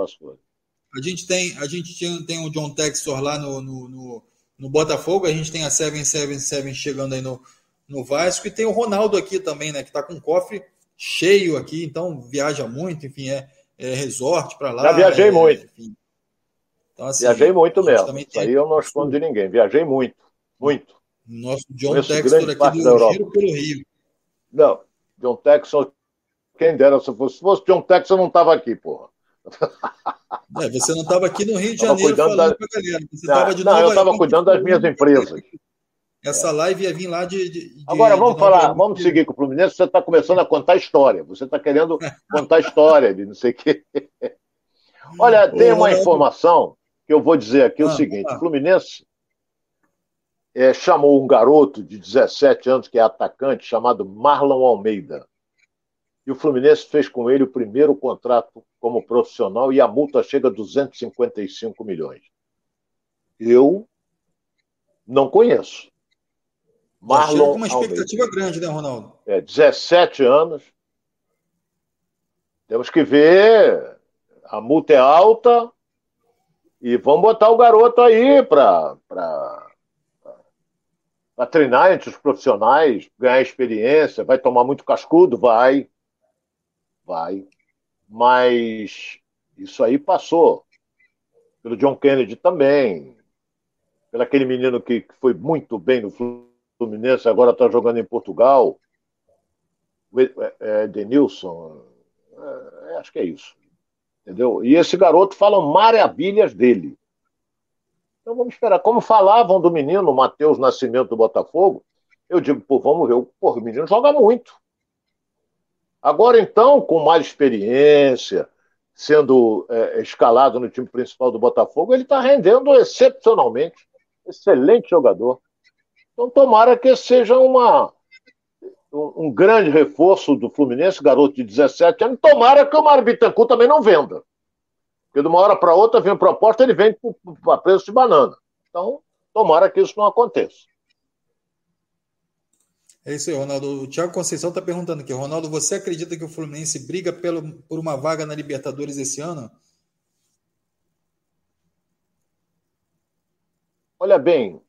a gente tem, a gente tem, tem o John Textor lá no, no, no, no Botafogo, a gente tem a 777 chegando aí no, no Vasco. E tem o Ronaldo aqui também, né? Que está com o cofre cheio aqui, então viaja muito, enfim, é, é resort para lá. Já viajei é, muito. Então, assim, viajei muito mesmo. Isso aí eu não escondo de ninguém. Viajei muito, muito. Nosso John Textor aqui do Giro pelo Rio. Não, John Textor, quem dera se fosse, se fosse John Textor, não estava aqui, porra. É, você não estava aqui no Rio de Janeiro falando da... galera. Você não, de não eu estava cuidando das minhas empresas. Essa live ia vir lá de. de Agora, vamos falar, vamos seguir com o Fluminense. Você está começando a contar história. Você está querendo contar história de não sei o quê. Olha, tem uma informação que eu vou dizer aqui: ah, o seguinte: o Fluminense é, chamou um garoto de 17 anos, que é atacante, chamado Marlon Almeida. E o Fluminense fez com ele o primeiro contrato como profissional e a multa chega a 255 milhões. Eu não conheço. Marlon. Com uma expectativa Almeida. grande, né, Ronaldo? É, 17 anos. Temos que ver. A multa é alta. E vamos botar o garoto aí para treinar entre os profissionais, ganhar experiência. Vai tomar muito cascudo? Vai. Vai. Mas isso aí passou. Pelo John Kennedy também. Pelo aquele menino que foi muito bem no Fluminense, agora está jogando em Portugal. É, é, Denilson. É, acho que é isso. Entendeu? E esse garoto fala maravilhas dele. Então vamos esperar. Como falavam do menino Matheus Nascimento do Botafogo, eu digo, pô, vamos ver. Pô, o menino joga muito. Agora, então, com mais experiência, sendo é, escalado no time principal do Botafogo, ele está rendendo excepcionalmente. Excelente jogador. Então, tomara que seja uma, um, um grande reforço do Fluminense, garoto de 17 anos. Tomara que o Mário Bittencourt também não venda. Porque de uma hora para outra vem proposta, ele vende para preço de banana. Então, tomara que isso não aconteça. É isso aí, Ronaldo. O Thiago Conceição está perguntando aqui. Ronaldo, você acredita que o Fluminense briga pelo, por uma vaga na Libertadores esse ano? Olha bem,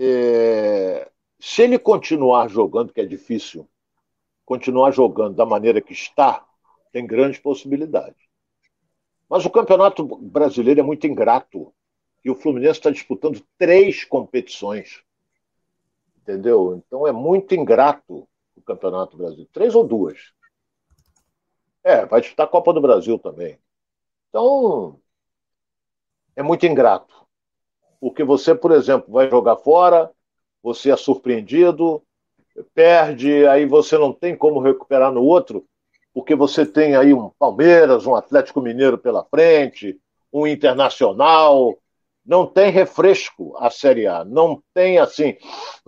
é... se ele continuar jogando, que é difícil, continuar jogando da maneira que está, tem grandes possibilidades. Mas o Campeonato Brasileiro é muito ingrato. E o Fluminense está disputando três competições entendeu? Então é muito ingrato o Campeonato Brasileiro. Três ou duas. É, vai disputar a Copa do Brasil também. Então, é muito ingrato. Porque você, por exemplo, vai jogar fora, você é surpreendido, perde, aí você não tem como recuperar no outro, porque você tem aí um Palmeiras, um Atlético Mineiro pela frente, um Internacional, não tem refresco a Série A. Não tem assim,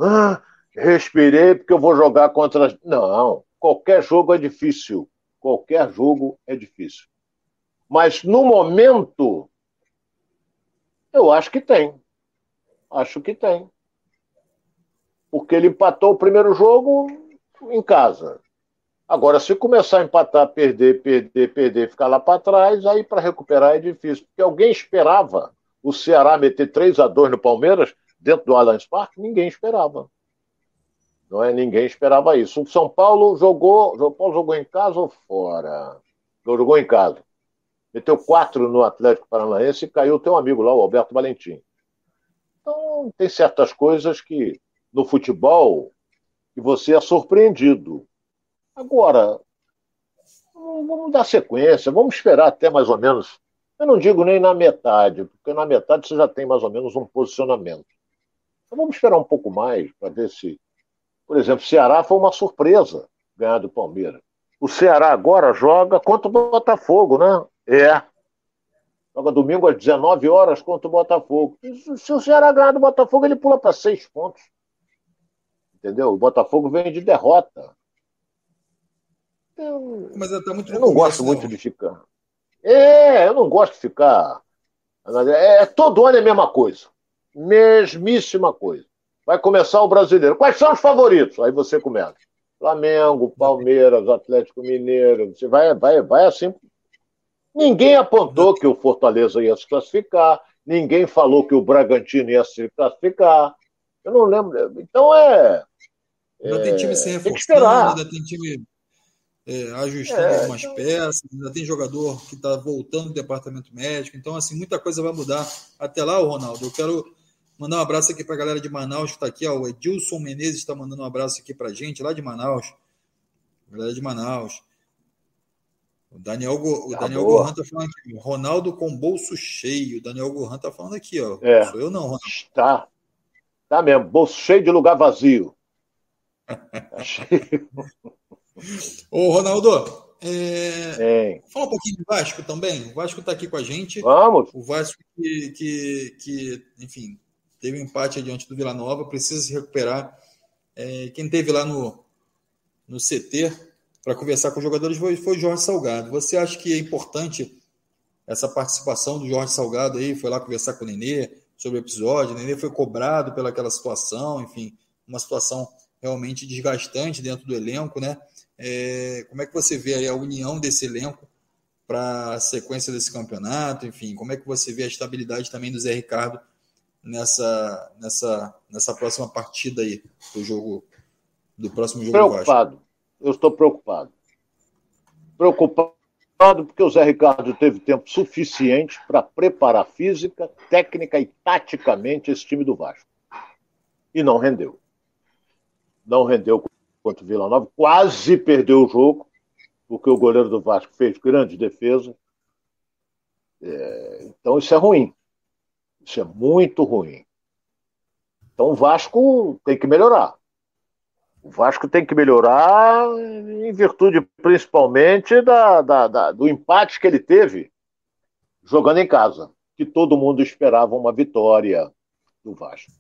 ah, respirei porque eu vou jogar contra. Não, qualquer jogo é difícil. Qualquer jogo é difícil. Mas no momento, eu acho que tem. Acho que tem. Porque ele empatou o primeiro jogo em casa. Agora, se começar a empatar, perder, perder, perder, ficar lá para trás, aí para recuperar é difícil. Porque alguém esperava o Ceará meter 3 a 2 no Palmeiras dentro do Allianz Parque, ninguém esperava. Não é? Ninguém esperava isso. O São Paulo jogou. São Paulo jogou em casa ou fora? Jogou em casa. Meteu quatro no Atlético Paranaense e caiu o teu amigo lá, o Alberto Valentim. Então, tem certas coisas que no futebol que você é surpreendido. Agora, vamos dar sequência, vamos esperar até mais ou menos eu não digo nem na metade, porque na metade você já tem mais ou menos um posicionamento. Então vamos esperar um pouco mais para ver se. Por exemplo, o Ceará foi uma surpresa ganhar do Palmeiras. O Ceará agora joga contra o Botafogo, né? É. Joga domingo às 19 horas contra o Botafogo. Se o Ceará ganhar do Botafogo, ele pula para seis pontos. Entendeu? O Botafogo vem de derrota. Eu, Mas tá muito eu não gosto muito de ficar. É, eu não gosto de ficar. É, é, todo ano é a mesma coisa. Mesmíssima coisa. Vai começar o brasileiro. Quais são os favoritos? Aí você começa. Flamengo, Palmeiras, Atlético Mineiro. Você vai, vai, vai assim. Ninguém apontou que o Fortaleza ia se classificar. Ninguém falou que o Bragantino ia se classificar. Eu não lembro. Então é. Ainda tem time sem reforçando, ainda tem time é, ajustando é, algumas então... peças, ainda tem jogador que está voltando do departamento médico, então assim, muita coisa vai mudar. Até lá, Ronaldo, eu quero mandar um abraço aqui para a galera de Manaus que está aqui, ó, o Edilson Menezes está mandando um abraço aqui para gente, lá de Manaus, galera de Manaus. O Daniel, Go, o tá Daniel Gohan está falando aqui, Ronaldo com bolso cheio. O Daniel Gohan está falando aqui, ó. É, Sou eu não, Ronaldo. Está. Tá mesmo, bolso cheio de lugar vazio. Ô, Ronaldo, é... fala um pouquinho do Vasco também. O Vasco está aqui com a gente. Vamos. O Vasco que, que, que enfim, teve um empate diante do Vila Nova, precisa se recuperar. É, quem teve lá no, no CT para conversar com os jogadores foi, foi Jorge Salgado. Você acha que é importante essa participação do Jorge Salgado aí? Foi lá conversar com o Nenê sobre o episódio, o Nenê foi cobrado pelaquela situação, enfim, uma situação realmente desgastante dentro do elenco, né? É, como é que você vê a união desse elenco para a sequência desse campeonato? Enfim, como é que você vê a estabilidade também do Zé Ricardo nessa, nessa, nessa próxima partida aí do jogo do próximo jogo Preocupado. Eu estou preocupado. Preocupado porque o Zé Ricardo teve tempo suficiente para preparar física, técnica e taticamente esse time do Vasco. E não rendeu. Não rendeu contra o Vila Nova, quase perdeu o jogo, porque o goleiro do Vasco fez grande defesa. É, então isso é ruim. Isso é muito ruim. Então o Vasco tem que melhorar. O Vasco tem que melhorar em virtude principalmente da, da, da, do empate que ele teve jogando em casa, que todo mundo esperava uma vitória do Vasco.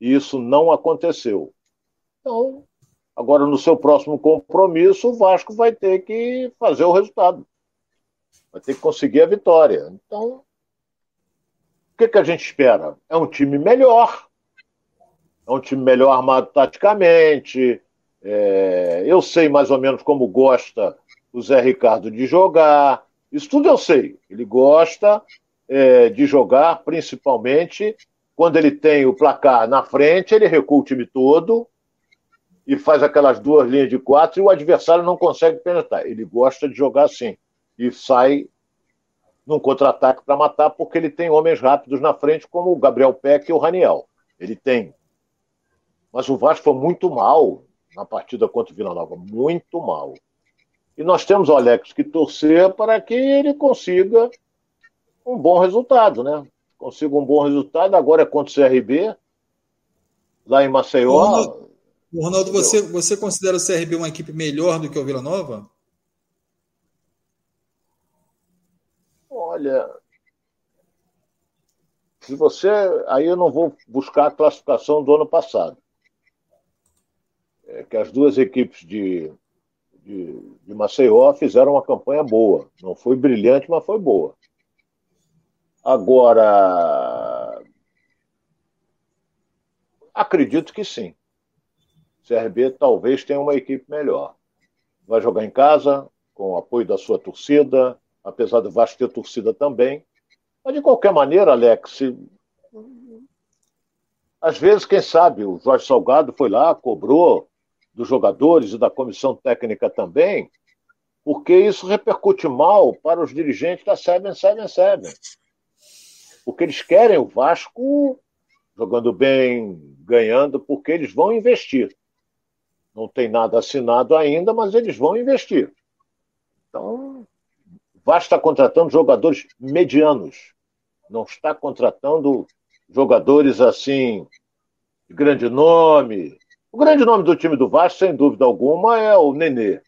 E isso não aconteceu. Então, agora no seu próximo compromisso, o Vasco vai ter que fazer o resultado. Vai ter que conseguir a vitória. Então, o que, que a gente espera? É um time melhor. É um time melhor armado taticamente. É, eu sei mais ou menos como gosta o Zé Ricardo de jogar. Isso tudo eu sei. Ele gosta é, de jogar, principalmente quando ele tem o placar na frente, ele recua o time todo e faz aquelas duas linhas de quatro e o adversário não consegue penetrar. Ele gosta de jogar assim e sai num contra-ataque para matar porque ele tem homens rápidos na frente como o Gabriel Peck e o Raniel. Ele tem. Mas o Vasco foi muito mal na partida contra o Vila Nova, muito mal. E nós temos o Alex que torcer para que ele consiga um bom resultado, né? Consiga um bom resultado. Agora é contra o CRB, lá em Maceió. Ronaldo, você, você considera o CRB uma equipe melhor do que o Vila Nova? Olha, se você. Aí eu não vou buscar a classificação do ano passado. É que as duas equipes de, de, de Maceió fizeram uma campanha boa. Não foi brilhante, mas foi boa. Agora, acredito que sim. CRB talvez tenha uma equipe melhor. Vai jogar em casa, com o apoio da sua torcida, apesar do Vasco ter torcida também. Mas, de qualquer maneira, Alex, às vezes, quem sabe, o Jorge Salgado foi lá, cobrou dos jogadores e da comissão técnica também, porque isso repercute mal para os dirigentes da Seven, Seven, Seven. Porque eles querem o Vasco jogando bem, ganhando, porque eles vão investir. Não tem nada assinado ainda, mas eles vão investir. Então, o Vasco está contratando jogadores medianos. Não está contratando jogadores assim, de grande nome. O grande nome do time do Vasco, sem dúvida alguma, é o Nenê.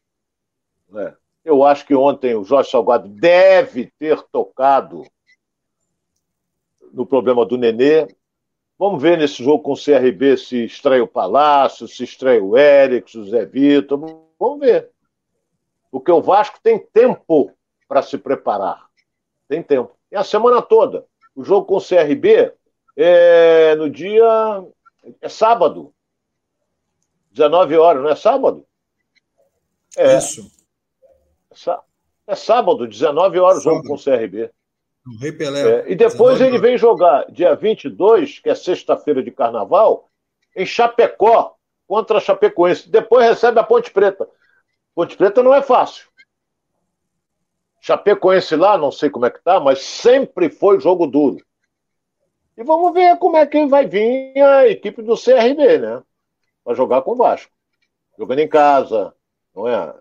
Né? Eu acho que ontem o Jorge Salgado deve ter tocado no problema do Nenê. Vamos ver nesse jogo com o CRB se estreia o Palácio, se estreia o Eric, o Zé Vitor. Vamos ver. Porque o Vasco tem tempo para se preparar. Tem tempo. E a semana toda. O jogo com o CRB é no dia. É sábado. 19 horas, não é sábado? É. Isso. É sábado, 19 horas, o jogo com o CRB. O Rei Pelé. É, e depois ele vem jogar dia 22, que é sexta-feira de carnaval, em Chapecó, contra a Chapecoense. Depois recebe a Ponte Preta. Ponte Preta não é fácil. Chapecoense lá, não sei como é que tá, mas sempre foi jogo duro. E vamos ver como é que vai vir a equipe do CRB, né? Para jogar com o Vasco. Jogando em casa, não é?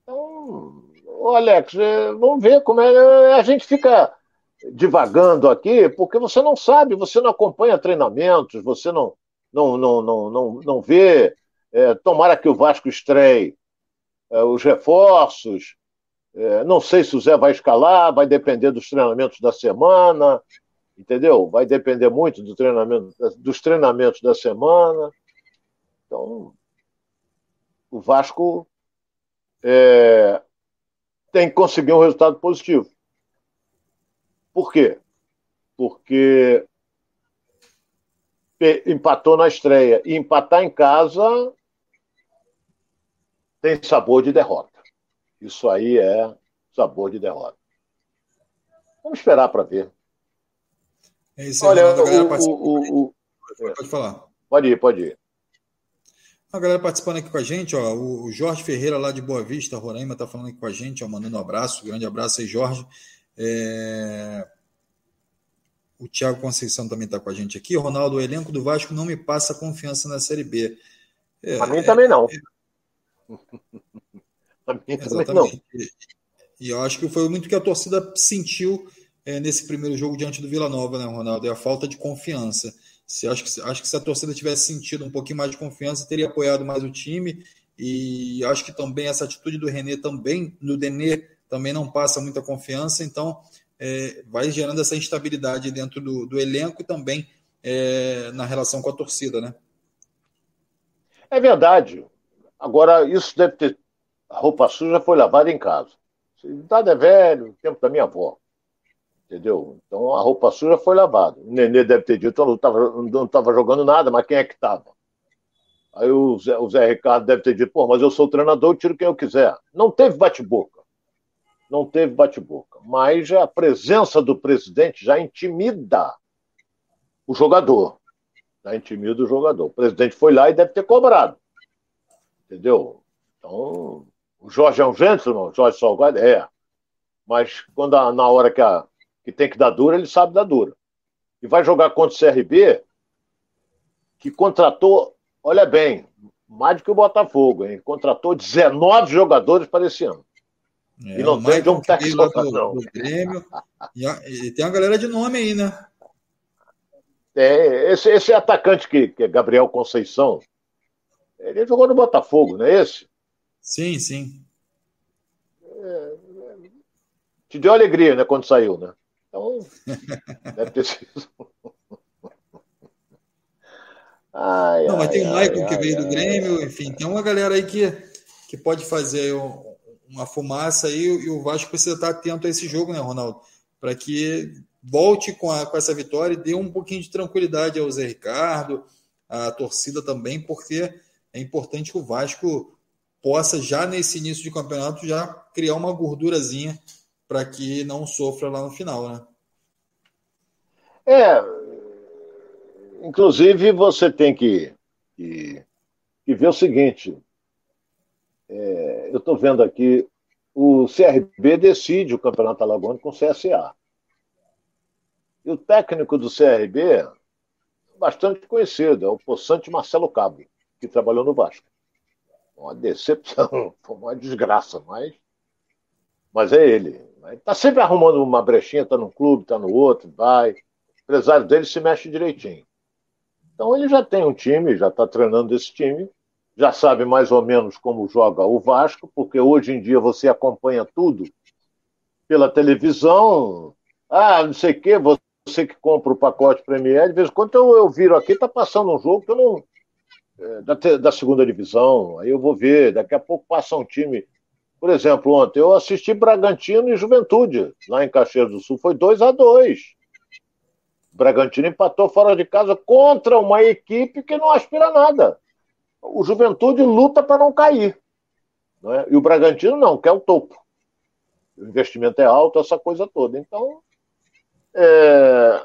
Então, Alex, é, vamos ver como é. A gente fica divagando aqui, porque você não sabe, você não acompanha treinamentos, você não, não, não, não, não, não vê. É, tomara que o Vasco estreie é, os reforços. É, não sei se o Zé vai escalar, vai depender dos treinamentos da semana. entendeu? Vai depender muito do treinamento, dos treinamentos da semana. Então, o Vasco é, tem que conseguir um resultado positivo. Por quê? Porque empatou na estreia. E empatar em casa tem sabor de derrota. Isso aí é sabor de derrota. Vamos esperar para ver. É isso aí, Olha, o, o, o, pode falar. Pode ir, pode ir. A galera participando aqui com a gente, ó, o Jorge Ferreira lá de Boa Vista, Roraima, está falando aqui com a gente, ó, mandando um abraço, um grande abraço aí, Jorge. É... O Thiago Conceição também está com a gente aqui. Ronaldo, o elenco do Vasco não me passa confiança na Série B. É, a mim é, também não. É... a mim Exatamente. também não. E eu acho que foi muito que a torcida sentiu é, nesse primeiro jogo diante do Vila Nova, né, Ronaldo? É a falta de confiança. Se, acho, que, acho que se a torcida tivesse sentido um pouquinho mais de confiança, teria apoiado mais o time. E acho que também essa atitude do René também, no Denê, também não passa muita confiança. Então, é, vai gerando essa instabilidade dentro do, do elenco e também é, na relação com a torcida, né? É verdade. Agora, isso deve ter. A roupa suja foi lavada em casa. Idade é velho, tempo da minha avó entendeu? Então a roupa suja foi lavada. O Nenê deve ter dito, não estava não tava jogando nada, mas quem é que estava? Aí o Zé, o Zé, Ricardo deve ter dito, pô, mas eu sou treinador, eu tiro quem eu quiser. Não teve bate-boca. Não teve bate-boca. Mas a presença do presidente já intimida o jogador. Já intimida o jogador. O presidente foi lá e deve ter cobrado. Entendeu? Então, o Jorge é um gentleman, o Jorge Salgado é. Mas quando a, na hora que a, que tem que dar dura, ele sabe dar dura. E vai jogar contra o CRB, que contratou, olha bem, mais do que o Botafogo, hein? Contratou 19 jogadores para esse ano. É, e não tem John Texton, não. Do Grêmio. E, e, tem uma galera de nome aí, né? É, esse, esse atacante que, que é Gabriel Conceição, ele jogou no Botafogo, não é esse? Sim, sim. É, te deu alegria, né, quando saiu, né? Então, deve ter sido. Ai, não, mas tem o Michael ai, que veio ai, do Grêmio, enfim, tem uma galera aí que, que pode fazer uma fumaça aí e o Vasco precisa estar atento a esse jogo, né, Ronaldo? Para que volte com, a, com essa vitória e dê um pouquinho de tranquilidade ao Zé Ricardo, a torcida também, porque é importante que o Vasco possa, já nesse início de campeonato, já criar uma gordurazinha para que não sofra lá no final, né? É, inclusive você tem que, que, que ver o seguinte, é, eu estou vendo aqui, o CRB decide o Campeonato Alagoano com o CSA. E o técnico do CRB, bastante conhecido, é o Poçante Marcelo Cabo, que trabalhou no Vasco. Uma decepção, uma desgraça, mas, mas é ele. Está sempre arrumando uma brechinha, está num clube, está no outro, vai. O empresário dele se mexe direitinho. Então ele já tem um time, já está treinando esse time, já sabe mais ou menos como joga o Vasco, porque hoje em dia você acompanha tudo pela televisão. Ah, não sei o quê, você que compra o pacote Premier, de vez em quando eu, eu viro aqui, está passando um jogo que eu não. É, da, da segunda divisão, aí eu vou ver, daqui a pouco passa um time por exemplo, ontem eu assisti Bragantino e Juventude, lá em Caxias do Sul, foi 2 a 2 Bragantino empatou fora de casa contra uma equipe que não aspira nada. O Juventude luta para não cair. Não é? E o Bragantino não, quer o topo. O investimento é alto, essa coisa toda. Então, é...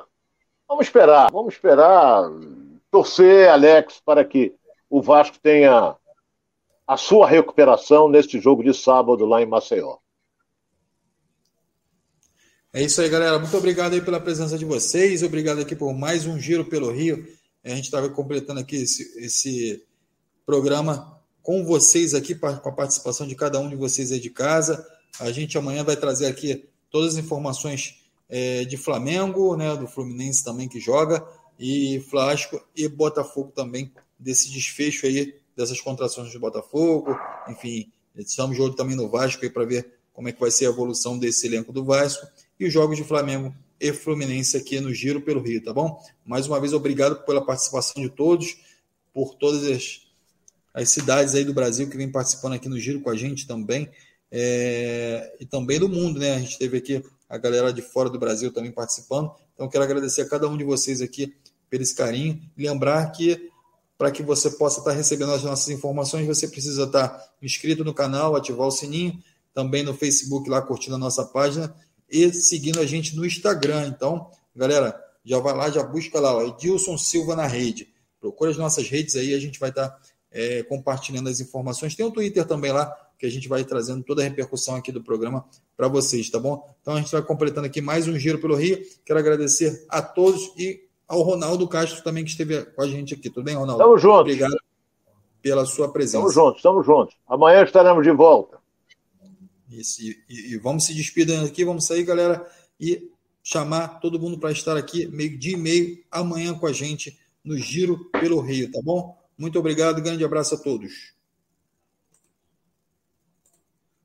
vamos esperar, vamos esperar, torcer, Alex, para que o Vasco tenha a sua recuperação neste jogo de sábado lá em Maceió. É isso aí, galera. Muito obrigado aí pela presença de vocês. Obrigado aqui por mais um giro pelo Rio. A gente estava completando aqui esse, esse programa com vocês aqui, com a participação de cada um de vocês aí de casa. A gente amanhã vai trazer aqui todas as informações é, de Flamengo, né, do Fluminense também que joga, e Flasco e Botafogo também, desse desfecho aí dessas contrações do Botafogo, enfim, estamos de olho também no Vasco aí para ver como é que vai ser a evolução desse elenco do Vasco e os jogos de Flamengo e Fluminense aqui no Giro pelo Rio, tá bom? Mais uma vez, obrigado pela participação de todos, por todas as, as cidades aí do Brasil que vem participando aqui no Giro com a gente também, é, e também do mundo, né? A gente teve aqui a galera de fora do Brasil também participando. Então, quero agradecer a cada um de vocês aqui pelo esse carinho. Lembrar que para que você possa estar recebendo as nossas informações, você precisa estar inscrito no canal, ativar o sininho, também no Facebook lá curtindo a nossa página e seguindo a gente no Instagram. Então, galera, já vai lá, já busca lá, ó, Edilson Silva na rede. Procura as nossas redes aí, a gente vai estar é, compartilhando as informações. Tem o Twitter também lá, que a gente vai trazendo toda a repercussão aqui do programa para vocês, tá bom? Então a gente vai completando aqui mais um giro pelo Rio. Quero agradecer a todos e ao Ronaldo Castro também que esteve com a gente aqui. Tudo bem, Ronaldo? Tamo junto. Obrigado pela sua presença. Tamo juntos, tamo juntos. Amanhã estaremos de volta. Isso, e, e, e vamos se despedindo aqui, vamos sair, galera, e chamar todo mundo para estar aqui, meio dia e meio, amanhã com a gente no Giro pelo Rio, tá bom? Muito obrigado, grande abraço a todos.